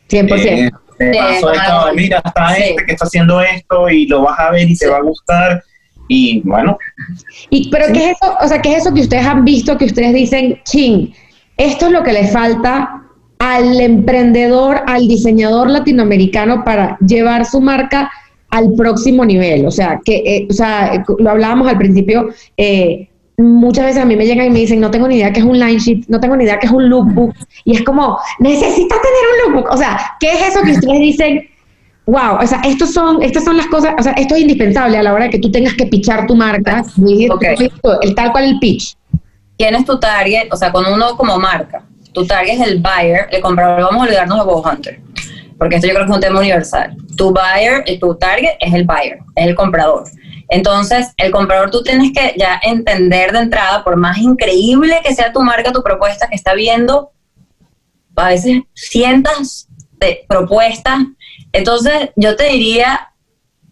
100% mira, está este que está haciendo esto y lo vas a ver y te va a gustar. Y bueno. Y, pero ¿qué es eso? O sea, ¿qué es eso que ustedes han visto que ustedes dicen, ching, esto es lo que le falta al emprendedor, al diseñador latinoamericano para llevar su marca al próximo nivel? O sea, que, eh, o sea, lo hablábamos al principio, eh, muchas veces a mí me llegan y me dicen, no tengo ni idea qué es un line sheet, no tengo ni idea qué es un lookbook. Y es como, necesitas tener un lookbook. O sea, ¿qué es eso que ustedes dicen? Wow, o sea, estos son, estas son las cosas, o sea, esto es indispensable a la hora de que tú tengas que pitchar tu marca. El tal cual el pitch. ¿Quién es tu target? O sea, con uno como marca, tu target es el buyer, el comprador. Vamos a olvidarnos de Bob Hunter, porque esto yo creo que es un tema universal. Tu buyer, tu target es el buyer, es el comprador. Entonces, el comprador tú tienes que ya entender de entrada, por más increíble que sea tu marca, tu propuesta, que está viendo a veces cientos de propuestas. Entonces, yo te diría,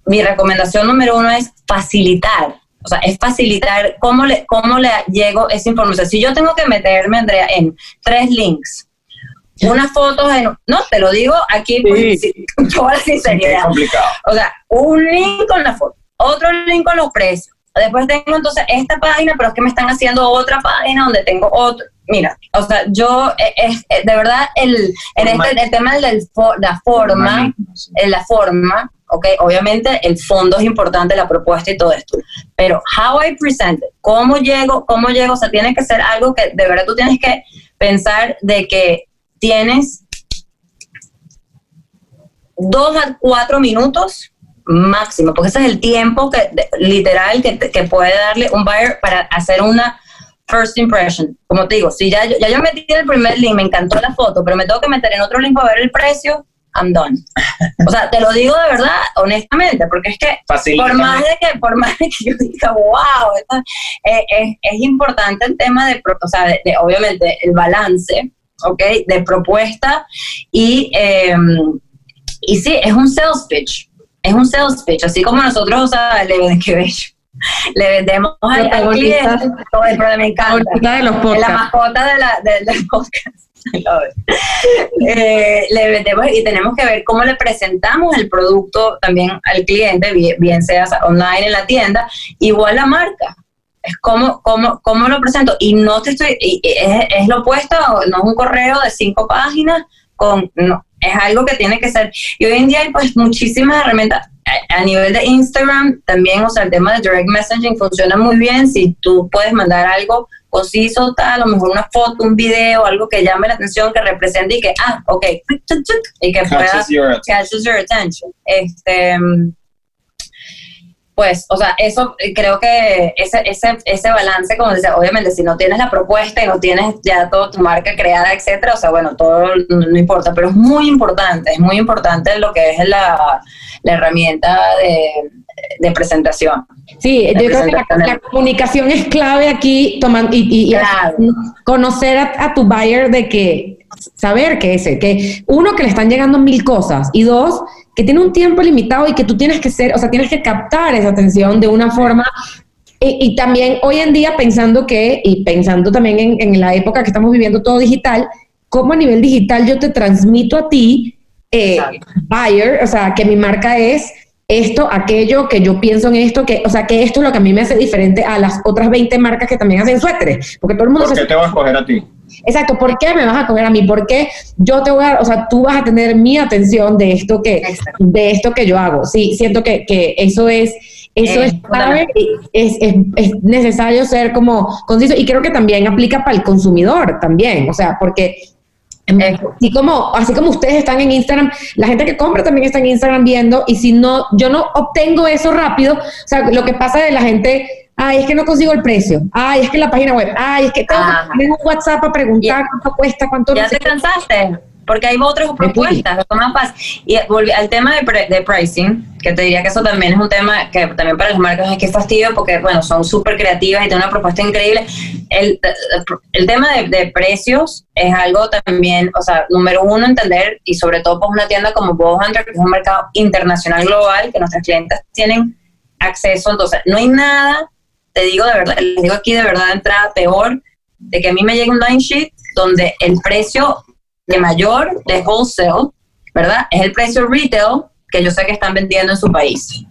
mi recomendación número uno es facilitar. O sea, es facilitar cómo le, cómo le llego esa información. Si yo tengo que meterme, Andrea, en tres links, una foto, en, no, te lo digo aquí por toda la sinceridad. complicado. O sea, un link con la foto, otro link con los precios. Después tengo entonces esta página, pero es que me están haciendo otra página donde tengo otro. Mira, o sea, yo, eh, es, eh, de verdad, el, en este, el tema de la forma, en la forma, ok, obviamente el fondo es importante, la propuesta y todo esto, pero how I present it, cómo llego, cómo llego, o sea, tiene que ser algo que de verdad tú tienes que pensar de que tienes dos a cuatro minutos máximo, porque ese es el tiempo que literal que, que, puede darle un buyer para hacer una first impression. Como te digo, si ya, ya yo metí el primer link, me encantó la foto, pero me tengo que meter en otro link para ver el precio, I'm done. O sea, te lo digo de verdad, honestamente, porque es que por más de que por más de que yo diga, wow, eh, es, es, importante el tema de, o sea, de, obviamente el balance, ¿ok? De propuesta y, eh, y sí, es un sales pitch es un sales pitch, así como nosotros, o sea, le, le vendemos al, cliente, todo el problema me encanta. De los podcasts. La mascota de la, de, del podcast. eh, le vendemos y tenemos que ver cómo le presentamos el producto también al cliente, bien, sea online en la tienda, igual la marca. Es como, como, cómo lo presento. Y no te estoy, es, es lo opuesto, no es un correo de cinco páginas con, no, es algo que tiene que ser. Y hoy en día hay pues muchísimas herramientas. A, nivel de Instagram también, o sea, el tema de direct messaging funciona muy bien. Si tú puedes mandar algo conciso, tal, a lo mejor una foto, un video, algo que llame la atención, que represente y que, ah, ok, y que pueda catches your attention. Este, pues, o sea, eso eh, creo que ese, ese, ese balance, como decía, obviamente, si no tienes la propuesta y no tienes ya toda tu marca creada, etcétera, o sea, bueno, todo no, importa, pero es muy importante, es muy importante lo que es la, la herramienta de, presentación. Sí, yo creo que la, comunicación es clave aquí, tomando y, y, conocer a, a, tu buyer de que, saber que ese, que uno, que le están llegando mil cosas, y dos, que tiene un tiempo limitado y que tú tienes que ser, o sea, tienes que captar esa atención de una forma y, también hoy en día pensando que, y pensando también en, en, la época que estamos viviendo todo digital, cómo a nivel digital yo te transmito a ti, eh, buyer, o sea, que mi marca es esto, aquello, que yo pienso en esto, que, o sea, que esto es lo que a mí me hace diferente a las otras 20 marcas que también hacen suéteres, porque todo el mundo... ¿Por qué te vas a coger a ti? Exacto, ¿por qué me vas a coger a mí? ¿Por qué yo te voy a, o sea, tú vas a tener mi atención de esto que, de esto que yo hago? Sí, siento que, que eso es, eso es clave, es, es, es, necesario ser como conciso y creo que también aplica para el consumidor también, o sea, porque Así como, así como ustedes están en Instagram, la gente que compra también está en Instagram viendo y si no, yo no obtengo eso rápido, o sea, lo que pasa de la gente Ay, es que no consigo el precio. Ay, es que la página web. Ay, es que tengo, un WhatsApp para preguntar cuánto cuesta, cuánto ¿Ya te cansaste? porque hay otras propuestas, más fácil. Y al tema de, de, pricing, que te diría que eso también es un tema que también para las marcas es que fastidio, porque bueno, son súper creativas y tienen una propuesta increíble. El, el tema de, de, precios es algo también, o sea, número uno, entender, y sobre todo pues una tienda como Bob Hunter, que es un mercado internacional global, que nuestras clientes tienen acceso, entonces no hay nada, te digo de verdad, les digo aquí de verdad de entrada, peor, de que a mí me llegue un line sheet donde el precio de mayor de wholesale, ¿verdad? Es el precio retail que yo sé que están vendiendo en su país.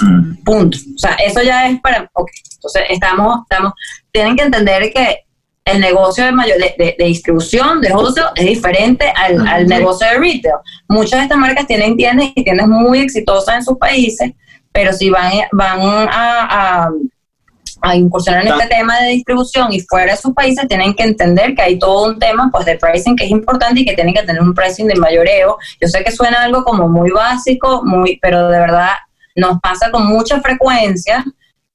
Mm. Punto. O sea, eso ya es para... Ok, entonces estamos, estamos... Tienen que entender que el negocio de, mayor, de, distribución, de wholesale, es diferente al, al negocio de retail. Muchas de estas marcas tienen tiendas y tiendas muy exitosas en sus países, pero si van, van a a incursionar en este tema de distribución y fuera de sus países tienen que entender que hay todo un tema pues de pricing que es importante y que tienen que tener un pricing de mayoreo. Yo sé que suena algo como muy básico, muy, pero de verdad nos pasa con mucha frecuencia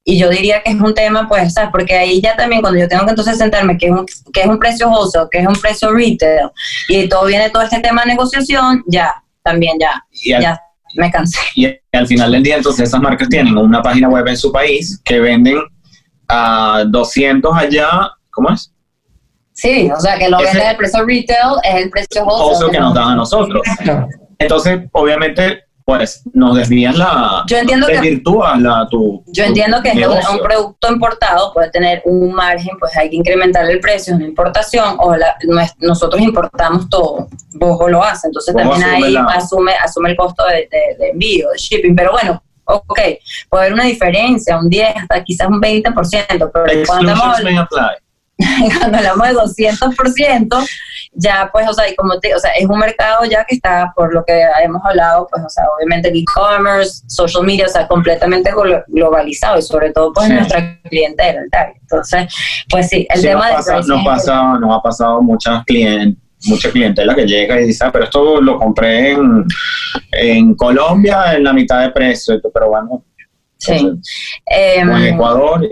y yo diría que es un tema pues, ¿sabes? porque ahí ya también cuando yo tengo que entonces sentarme que es un, que es un precio wholesale, que es un precio retail y todo viene todo este tema de negociación, ya, también ya, ya me cansé. Y al final del día entonces esas marcas tienen una página web en su país que venden a 200 allá, ¿cómo es? Sí, o sea, que lo venden el precio retail, es el precio wholesale. que nos dan a nosotros. Entonces, obviamente, pues nos desvían la. Yo entiendo que. la, tu, yo entiendo que un, producto importado puede tener un margen, pues hay que incrementar el precio, una importación, o la, nosotros importamos todo. Bojo lo hace, entonces también ahí asume, asume el costo de, de envío, de shipping. Pero bueno, ok, puede haber una diferencia, un 10, hasta quizás un 20%, pero cuando hablamos, cuando hablamos de 200%, ya pues, o sea, y como te, o sea, es un mercado ya que está, por lo que hemos hablado, pues, o sea, obviamente el e-commerce, social media, o sea, completamente globalizado y sobre todo pues nuestra clientela, Entonces, pues sí, el tema de... Pasa, nos, pasa, nos ha pasado muchas clientes mucha clientela que llega y dice, ah, pero esto lo compré en, en Colombia en la mitad de precio, pero bueno. Sí. en em, Ecuador.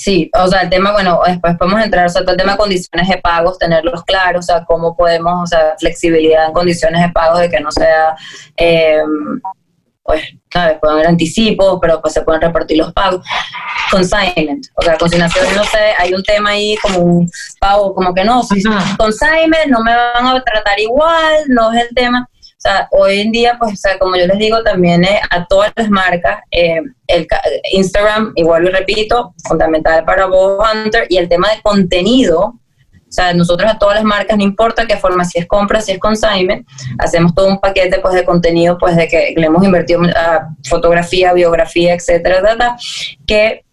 Sí, o sea, el tema, bueno, después podemos entrar, o sea, todo el tema de condiciones de pagos, tenerlos claros, o sea, cómo podemos, o sea, flexibilidad en condiciones de pago de que no sea eh, pues, ¿sabes? Pueden haber anticipos, pero pues se pueden repartir los pagos. Consignment, o sea, consignación, no sé, hay un tema ahí como un pago, como que no, consignment, no me van a tratar igual, no es el tema. O sea, hoy en día, pues, o sea, como yo les digo, también a todas las marcas, eh, el Instagram, igual y repito, fundamental para Bob Hunter, y el tema de contenido, o sea, nosotros a todas las marcas, no importa qué forma, si es compra, si es consignment, hacemos todo un paquete pues, de contenido pues, de que le hemos invertido a fotografía, biografía, etcétera, data, que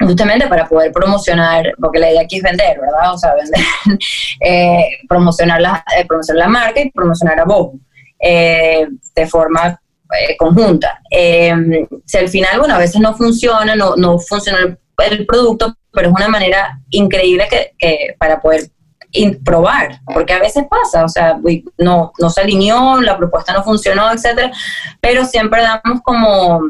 justamente para poder promocionar, porque la idea aquí es vender, ¿verdad? O sea, vender, eh, promocionar, la, eh, promocionar la marca y promocionar a Bob eh, de forma conjunta. si al final, bueno, a veces no funciona, no, no funciona el, el producto, pero es una manera increíble que, para poder probar, porque a veces pasa, o sea, no, no se alineó, la propuesta no funcionó, etcétera, pero siempre damos como,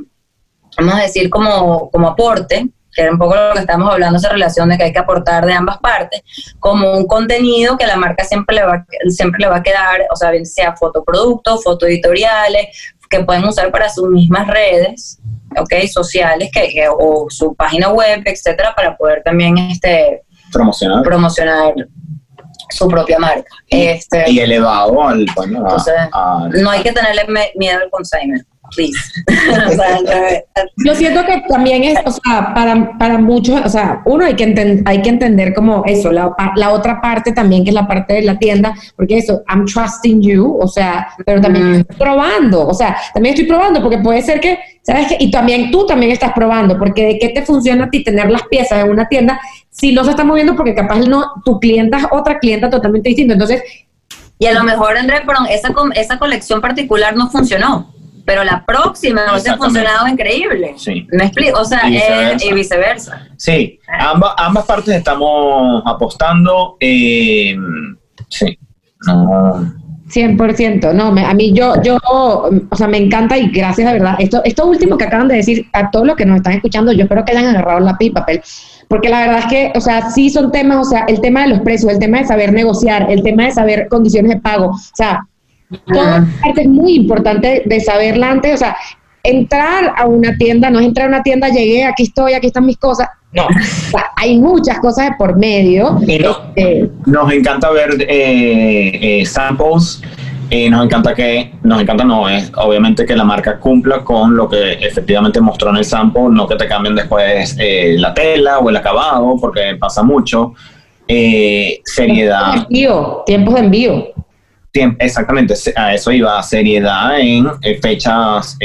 vamos a decir, como, como aporte, que era un poco lo que estamos hablando, esa relación de que hay que aportar de ambas partes, como un contenido que la marca siempre le va, siempre le va a quedar, o sea, bien sea fotoproductos, fotoeditoriales, que pueden usar para sus mismas redes, okay, sociales que, o su página web, etcétera, para poder también este, promocionar. promocionar su propia marca. Y, este, y elevado al. Bueno, no hay que tenerle miedo al consignment. Yo siento que también es, o sea, para, para muchos, o sea, uno hay que, hay que entender como eso, la, la, otra parte también, que es la parte de la tienda, porque eso, I'm trusting you, o sea, pero también estoy probando, o sea, también estoy probando, porque puede ser que, ¿sabes qué? Y también tú también estás probando, porque de qué te funciona a ti tener las piezas en una tienda si no se está moviendo, porque capaz no, tu clienta es otra clienta totalmente distinta, entonces... Y a lo mejor, André, perdón, esa, esa colección particular no funcionó pero la próxima no ha funcionado increíble. Sí. ¿Me explico? O sea, y viceversa. Sí, ambas, ambas partes estamos apostando. Eh, sí, no, 100%, no, a mí yo, yo, o sea, me encanta y gracias de verdad. Esto, esto último que acaban de decir a todos los que nos están escuchando, yo espero que hayan agarrado lápiz y papel, porque la verdad es que, o sea, sí son temas, o sea, el tema de los precios, el tema de saber negociar, el tema de saber condiciones de pago, o sea, toda parte es muy importante de saberla antes, o sea, entrar a una tienda, no es entrar a una tienda, llegué, aquí estoy, aquí están mis cosas, no, hay muchas cosas de por medio. Este, nos encanta ver eh, eh, samples. Y nos encanta que, nos encanta no, es obviamente que la marca cumpla con lo que efectivamente mostró en el sample, no que te cambien después eh, la tela o el acabado, porque pasa mucho. seriedad. Tiempos de envío. Exactamente, a eso iba, seriedad en fechas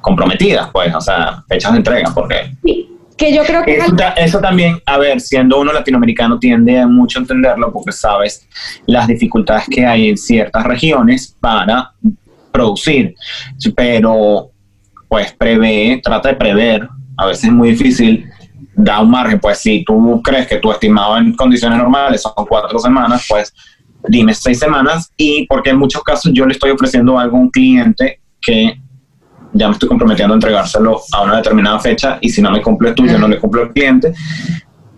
comprometidas, pues, o sea, fechas de entrega, porque... Que yo creo que... Eso, también, a ver, siendo uno latinoamericano tiende a mucho entenderlo porque sabes las dificultades que hay en ciertas regiones para producir, pero pues prevé, trata de prever, a veces es muy difícil, da un margen, pues si tú crees que tu estimado en condiciones normales son cuatro semanas, pues dime seis semanas y porque en muchos casos yo le estoy ofreciendo algo a un cliente que ya me estoy comprometiendo a entregárselo a una determinada fecha y si no me cumple tú, yo no le cumplo al cliente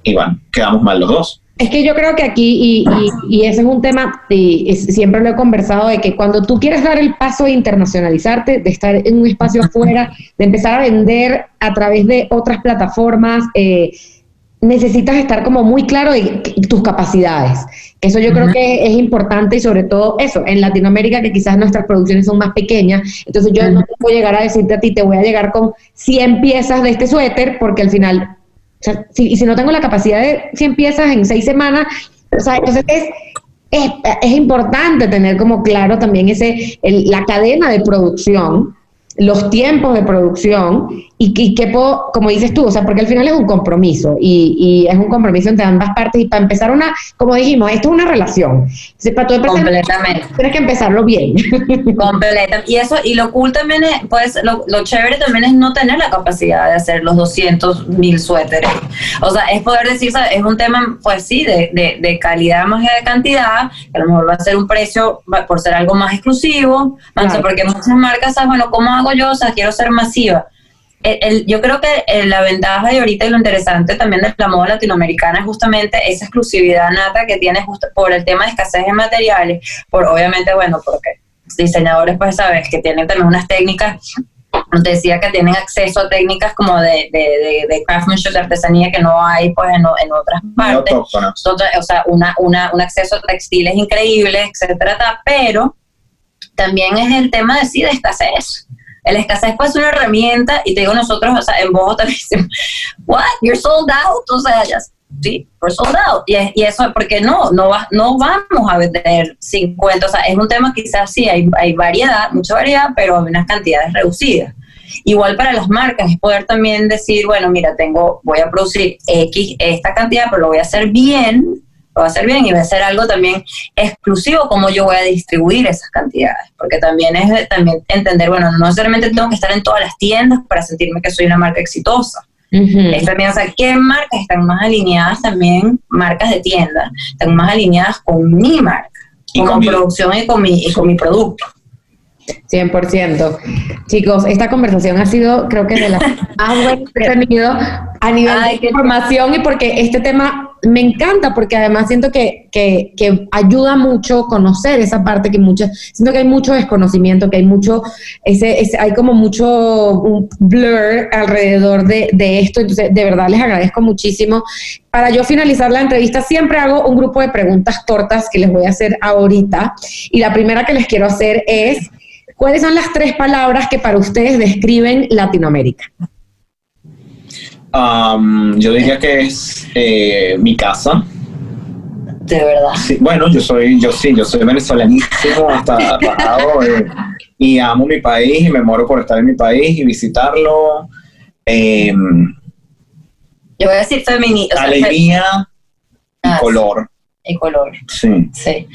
y bueno, quedamos mal los dos. Es que yo creo que aquí, y, ese es un tema, y siempre lo he conversado, de que cuando tú quieres dar el paso de internacionalizarte, de estar en un espacio afuera, de empezar a vender a través de otras plataformas, eh, necesitas estar como muy claro de tus capacidades. Eso yo creo que es importante y sobre todo eso, en Latinoamérica que quizás nuestras producciones son más pequeñas, entonces yo no puedo llegar a decirte a ti, te voy a llegar con 100 piezas de este suéter porque al final, si, y si no tengo la capacidad de 100 piezas en 6 semanas, o sea, entonces es, es, importante tener como claro también ese, la cadena de producción los tiempos de producción y, qué puedo, como dices tú, o sea, porque al final es un compromiso y, es un compromiso entre ambas partes y para empezar una, como dijimos, esto es una relación. para Completamente. Tienes que empezarlo bien. Completamente. Y eso, y lo cool también es, pues, lo, lo, chévere también es no tener la capacidad de hacer los 200 mil suéteres. O sea, es poder decir, es un tema, pues sí, de, de, de calidad más que de cantidad, que a lo mejor va a ser un precio por ser algo más exclusivo, porque muchas marcas, bueno, ¿cómo hago yo? O sea, quiero ser masiva yo creo que eh, la ventaja de ahorita y lo interesante también de la moda latinoamericana es justamente esa exclusividad nata que tiene justo por el tema de escasez de materiales, por obviamente, bueno, porque diseñadores, pues sabes, que tienen también unas técnicas te decía que tienen acceso a técnicas como de, de, de, craftsmanship, de artesanía que no hay pues en, en otras partes. o sea, una, una, un acceso a textiles increíbles, etcétera, pero también es el tema de sí de escasez. El escasez pues es una herramienta y te digo nosotros, o sea, en Bogotá también what, you're sold out, o sea, ya, sí, we're sold out. Y, y eso, porque no, no, va, no vamos a vender 50, o sea, es un tema quizás sí, hay, hay variedad, mucha variedad, pero hay unas cantidades reducidas. Igual para las marcas es poder también decir, bueno, mira, tengo, voy a producir X, esta cantidad, pero lo voy a hacer bien lo va a hacer bien y va a ser algo también exclusivo como yo voy a distribuir esas cantidades, porque también es también entender, bueno, no necesariamente tengo que estar en todas las tiendas para sentirme que soy una marca exitosa. Es también, o sea, ¿qué marcas están más alineadas también, marcas de tienda, están más alineadas con mi marca, con, mi producción y con mi, y con mi producto? 100%. Chicos, esta conversación ha sido, creo que de las más buenas que he tenido a nivel de información y porque este tema me encanta, porque además siento que, que, que, ayuda mucho conocer esa parte que muchas, siento que hay mucho desconocimiento, que hay mucho, ese, ese hay como mucho un blur alrededor de, de esto, entonces de verdad les agradezco muchísimo. Para yo finalizar la entrevista, siempre hago un grupo de preguntas cortas que les voy a hacer ahorita. Y la primera que les quiero hacer es, ¿Cuáles son las tres palabras que para ustedes describen Latinoamérica? yo diría que es eh, mi casa. De verdad. bueno, yo soy, yo sí, yo soy venezolanísimo hasta pasado eh, y amo mi país y me muero por estar en mi país y visitarlo. Em, yo voy a decir feminista. Alegría y ah, color. Y color. Sí. Sí.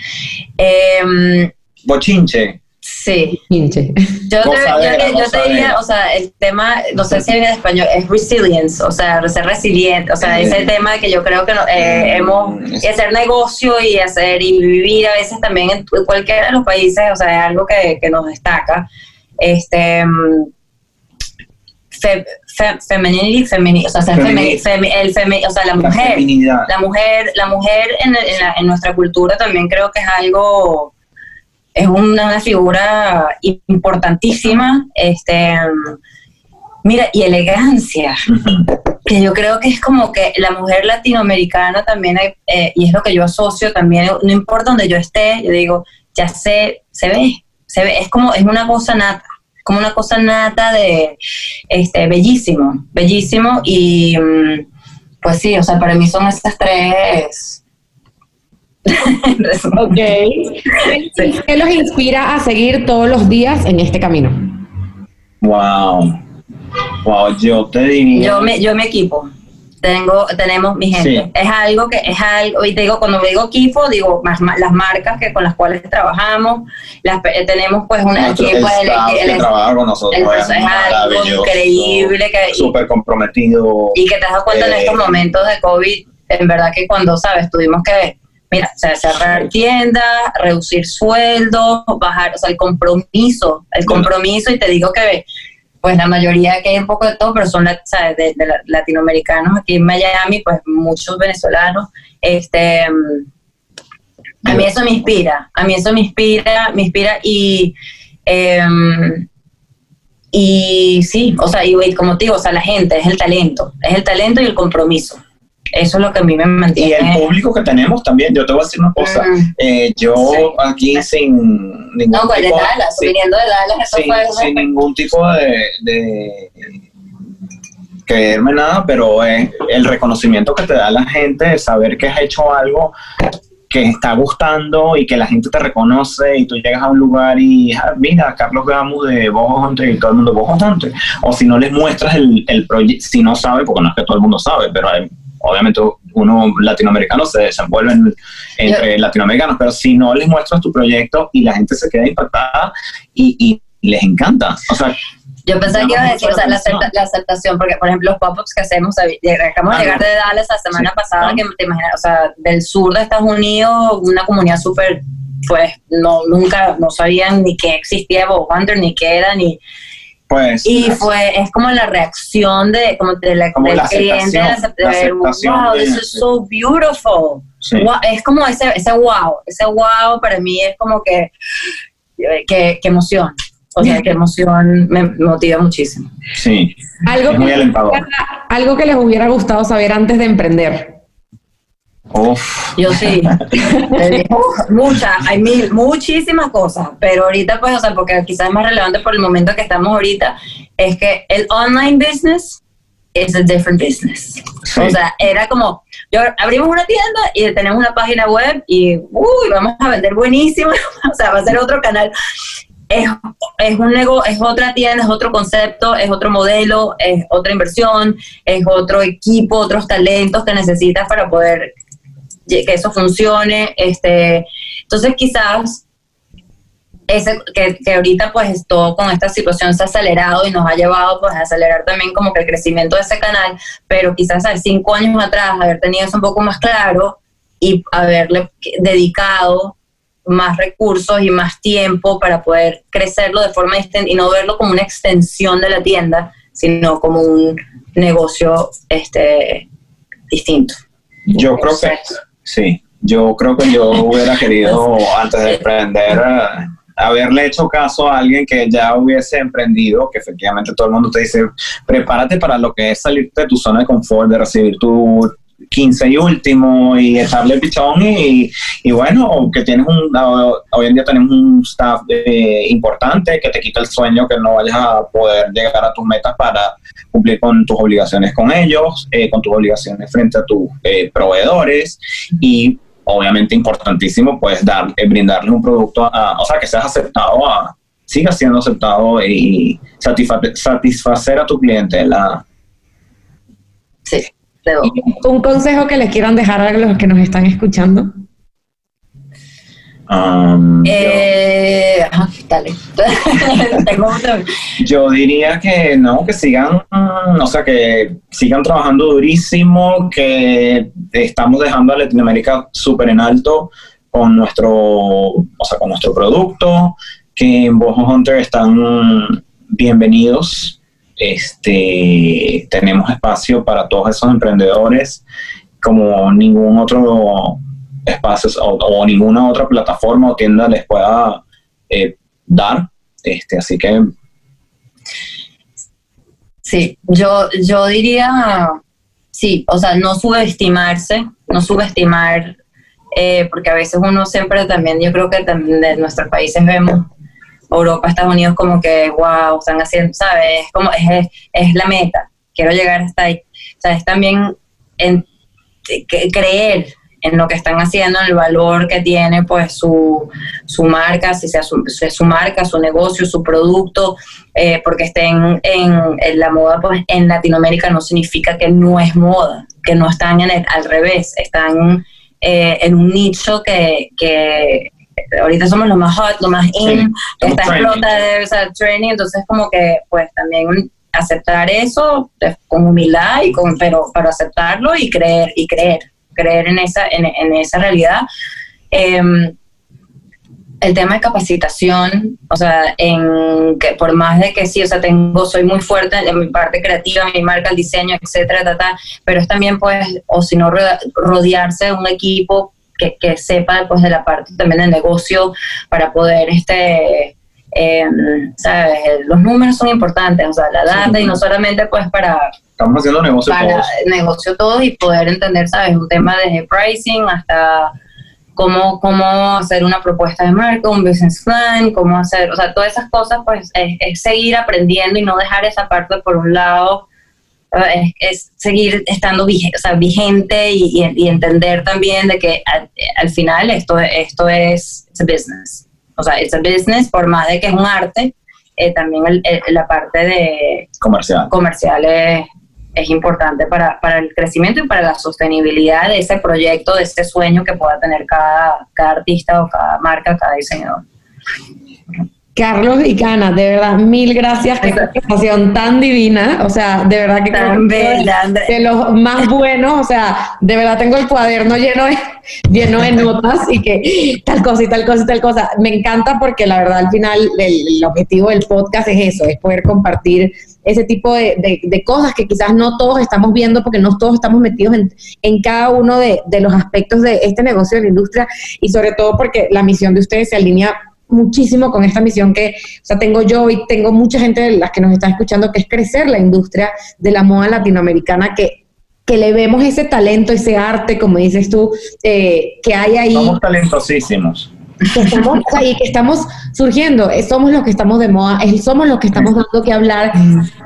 Em, Bochinche. Sí. Yo te, yo, te, diría, o sea, el tema, no sé si en español, es resilience, o sea, ser resiliente, o sea, ese tema que yo creo que eh, mm, hemos, y hacer negocio y hacer y vivir a veces también en cualquiera de los países, o sea, es algo que, que nos destaca. Este. Fe, femininity, o sea, ser el o sea, la mujer, la, mujer, la mujer en, en nuestra cultura también creo que es algo es una, figura importantísima. Este, mira, y elegancia, que yo creo que es como que la mujer latinoamericana también, eh, y es lo que yo asocio también, no importa donde yo esté, yo digo, ya sé, se ve, se ve, es como, es una cosa nata, como una cosa nata de, este, bellísimo, bellísimo, y mm, pues sí, o sea, para mí son estas tres ok. ¿Qué los inspira a seguir todos los días en este camino? Wow. Wow, yo te diría. Yo me, yo me equipo. Tengo, tenemos mi gente. Es algo que es algo, y te digo, cuando digo equipo, digo más, las marcas que con las cuales trabajamos, las, tenemos pues un equipo que trabaja con nosotros. es, algo increíble. que Súper comprometido. Y que te das cuenta en estos eh, momentos de COVID, en verdad que cuando, sabes, tuvimos que mira, o sea, cerrar tiendas, reducir sueldos, bajar, o sea, el compromiso, el compromiso, y te digo que pues la mayoría que hay un poco de todo, pero son ¿sabes? De, latinoamericanos aquí en Miami, pues muchos venezolanos, este a mí eso me inspira, a mí eso me inspira, me inspira y em, y sí, o sea, y como te digo, o sea, la gente, es el talento, es el talento y el compromiso. Eso es lo que a mí me mantiene. Y el público que tenemos también, yo te voy a decir una cosa, mm. eh, yo aquí sin ningún no, pues tipo... de Dallas, viniendo de Dallas, eso sin, fue... Sin ningún tipo de, de creerme nada, pero es el reconocimiento que te da la gente, saber que has hecho algo que está gustando y que la gente te reconoce y tú llegas a un lugar y ah, mira, Carlos Gamos de Bojo Hunter y todo el mundo Bojo Hunter. O si no les muestras el, el proyecto, si no sabe, porque no es que todo el mundo sabe, pero hay obviamente uno latinoamericano se desenvuelve entre latinoamericanos, pero si no les muestras tu proyecto y la gente se queda impactada y, les encanta. O sea, yo pensé que iba a decir, o sea, la, aceptación, porque por ejemplo los pop-ups que hacemos, acabamos de llegar de Dallas la semana pasada, que te imaginas, o sea, del sur de Estados Unidos, una comunidad súper, pues, no, nunca, no sabían ni que existía Bob Hunter, ni qué era, ni, pues, y fue, es como la reacción de, como de la, del cliente, de wow, this is so beautiful. es como ese, ese wow, ese wow para mí es como que, que, emoción. O sea, que emoción me motiva muchísimo. Sí. Algo, muy algo que les hubiera gustado saber antes de emprender. Yo sí. Muchas, hay mil, muchísimas cosas, pero ahorita pues, o sea, porque quizás es más relevante por el momento que estamos ahorita, es que el online business es a different business. O sea, era como, yo abrimos una tienda y tenemos una página web y, uy, vamos a vender buenísimo, o sea, va a ser otro canal. Es, es, un negocio, es otra tienda, es otro concepto, es otro modelo, es otra inversión, es otro equipo, otros talentos que necesitas para poder que eso funcione. Este, entonces quizás ese, que, que, ahorita pues todo con esta situación se ha acelerado y nos ha llevado pues a acelerar también como que el crecimiento de ese canal, pero quizás hace cinco años atrás haber tenido eso un poco más claro y haberle dedicado más recursos y más tiempo para poder crecerlo de forma y no verlo como una extensión de la tienda, sino como un negocio este, distinto. Yo creo que Sí, yo creo que yo hubiera querido, antes de emprender, haberle hecho caso a alguien que ya hubiese emprendido, que efectivamente todo el mundo te dice, prepárate para lo que es salirte de tu zona de confort, de recibir tu 15 y último y echarle pichón y, y, bueno, que tienes un, hoy en día tenemos un staff eh, importante que te quita el sueño que no vayas a poder llegar a tus metas para cumplir con tus obligaciones con ellos, eh, con tus obligaciones frente a tus eh, proveedores. Y obviamente importantísimo pues dar, brindarles un producto, o sea, que seas aceptado, a, sigas siendo aceptado y satisfacer a tu cliente la Sí ¿Un consejo que les quieran dejar a los que nos están escuchando? Um, eh, dale. yo diría que no, que sigan, o sea, que sigan trabajando durísimo, que estamos dejando a Latinoamérica súper en alto con nuestro, o sea, con nuestro producto, que en Bojo Hunter están bienvenidos. Este, tenemos espacio para todos esos emprendedores como ningún otro espacio o, ninguna otra plataforma o tienda les pueda eh, dar. Este, así que Sí, yo, yo diría, sí, o sea, no subestimarse, no subestimar, eh, porque a veces uno siempre también, yo creo que también de nuestros países vemos Europa, Estados Unidos como que, wow, están haciendo, ¿sabes? Es como, es, es la meta, quiero llegar hasta ahí. O sea, es también en, creer en lo que están haciendo, en el valor que tiene pues su, su marca, si sea su, su, marca, su negocio, su producto, eh, porque estén en, en, la moda pues en Latinoamérica no significa que no es moda, que no están en el, al revés, están eh, en un nicho que, que ahorita somos lo más hot, lo más in, está explota de o training, entonces como que pues también aceptar eso pues, con humildad y con pero para aceptarlo y creer y creer creer en esa, en, esa realidad. Em, el tema de capacitación, o sea, en que por más de que sí, o sea, tengo, soy muy fuerte en mi parte creativa, mi marca, el diseño, etcétera, pero es también, pues, o si no, rodearse de un equipo que, que sepa, pues, de la parte también del negocio para poder, este, eh, ¿sabes? Los números son importantes, o sea, la data y no solamente pues para... Estamos haciendo negocio para todos. negocio todos y poder entender, ¿sabes? Un tema de pricing hasta cómo, cómo hacer una propuesta de marca, un business plan, cómo hacer, o sea, todas esas cosas pues es, seguir aprendiendo y no dejar esa parte por un lado. Es, seguir estando vigente, o sea, vigente y, y, entender también de que al, al final esto, esto es business o sea, es un business, por más de que es un arte, eh, también la parte de comercial, comercial es, es importante para, para, el crecimiento y para la sostenibilidad de ese proyecto, de ese sueño que pueda tener cada, cada artista o cada marca, cada diseñador. Carlos y Cana, de verdad, mil gracias. Qué presentación tan divina. O sea, de verdad que tan bella, de, los más buenos. O sea, de verdad tengo el cuaderno lleno de, lleno de notas y que tal cosa y tal cosa y tal cosa. Me encanta porque la verdad al final el, objetivo del podcast es eso, es poder compartir ese tipo de, de, cosas que quizás no todos estamos viendo porque no todos estamos metidos en, en cada uno de, de los aspectos de este negocio de la industria y sobre todo porque la misión de ustedes se alinea muchísimo con esta misión que, o sea, tengo yo y tengo mucha gente de las que nos está escuchando, que es crecer la industria de la moda latinoamericana, que, que le vemos ese talento, ese arte, como dices tú, eh, que hay ahí. Somos talentosísimos que estamos ahí, que estamos surgiendo, eh, somos los que estamos de moda, somos los que estamos dando que hablar,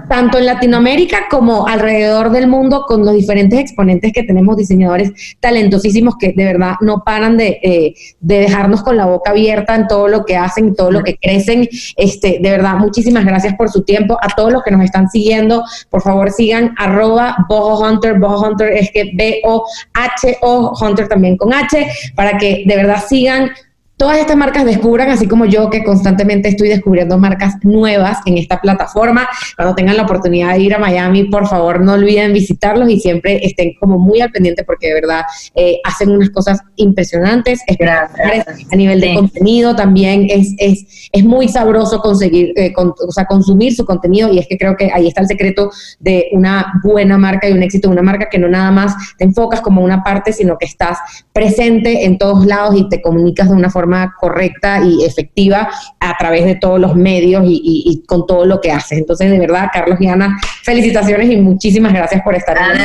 tanto en Latinoamérica como alrededor del mundo, con los diferentes exponentes que tenemos, diseñadores talentosísimos que de verdad no paran de, eh, de dejarnos con la boca abierta en todo lo que hacen, todo lo que crecen. Este, de verdad, muchísimas gracias por su tiempo. A todos los que nos están siguiendo, por favor sigan arroba Boho Hunter, Boho Hunter es que B-O-H-O, Hunter también con H, para que de verdad sigan todas estas marcas descubran, así como yo que constantemente estoy descubriendo marcas nuevas en esta plataforma. Cuando tengan la oportunidad de ir a Miami, por favor no olviden visitarlos y siempre estén como muy al pendiente porque de verdad eh, hacen unas cosas impresionantes, a nivel de contenido también es, es, es muy sabroso conseguir, eh, o sea, consumir su contenido y es que creo que ahí está el secreto de una buena marca y un éxito de una marca que no nada más te enfocas como una parte, sino que estás presente en todos lados y te comunicas de una forma correcta y efectiva a través de todos los medios y, con todo lo que haces. Entonces, de verdad, Carlos y Ana, felicitaciones y muchísimas gracias por estar aquí.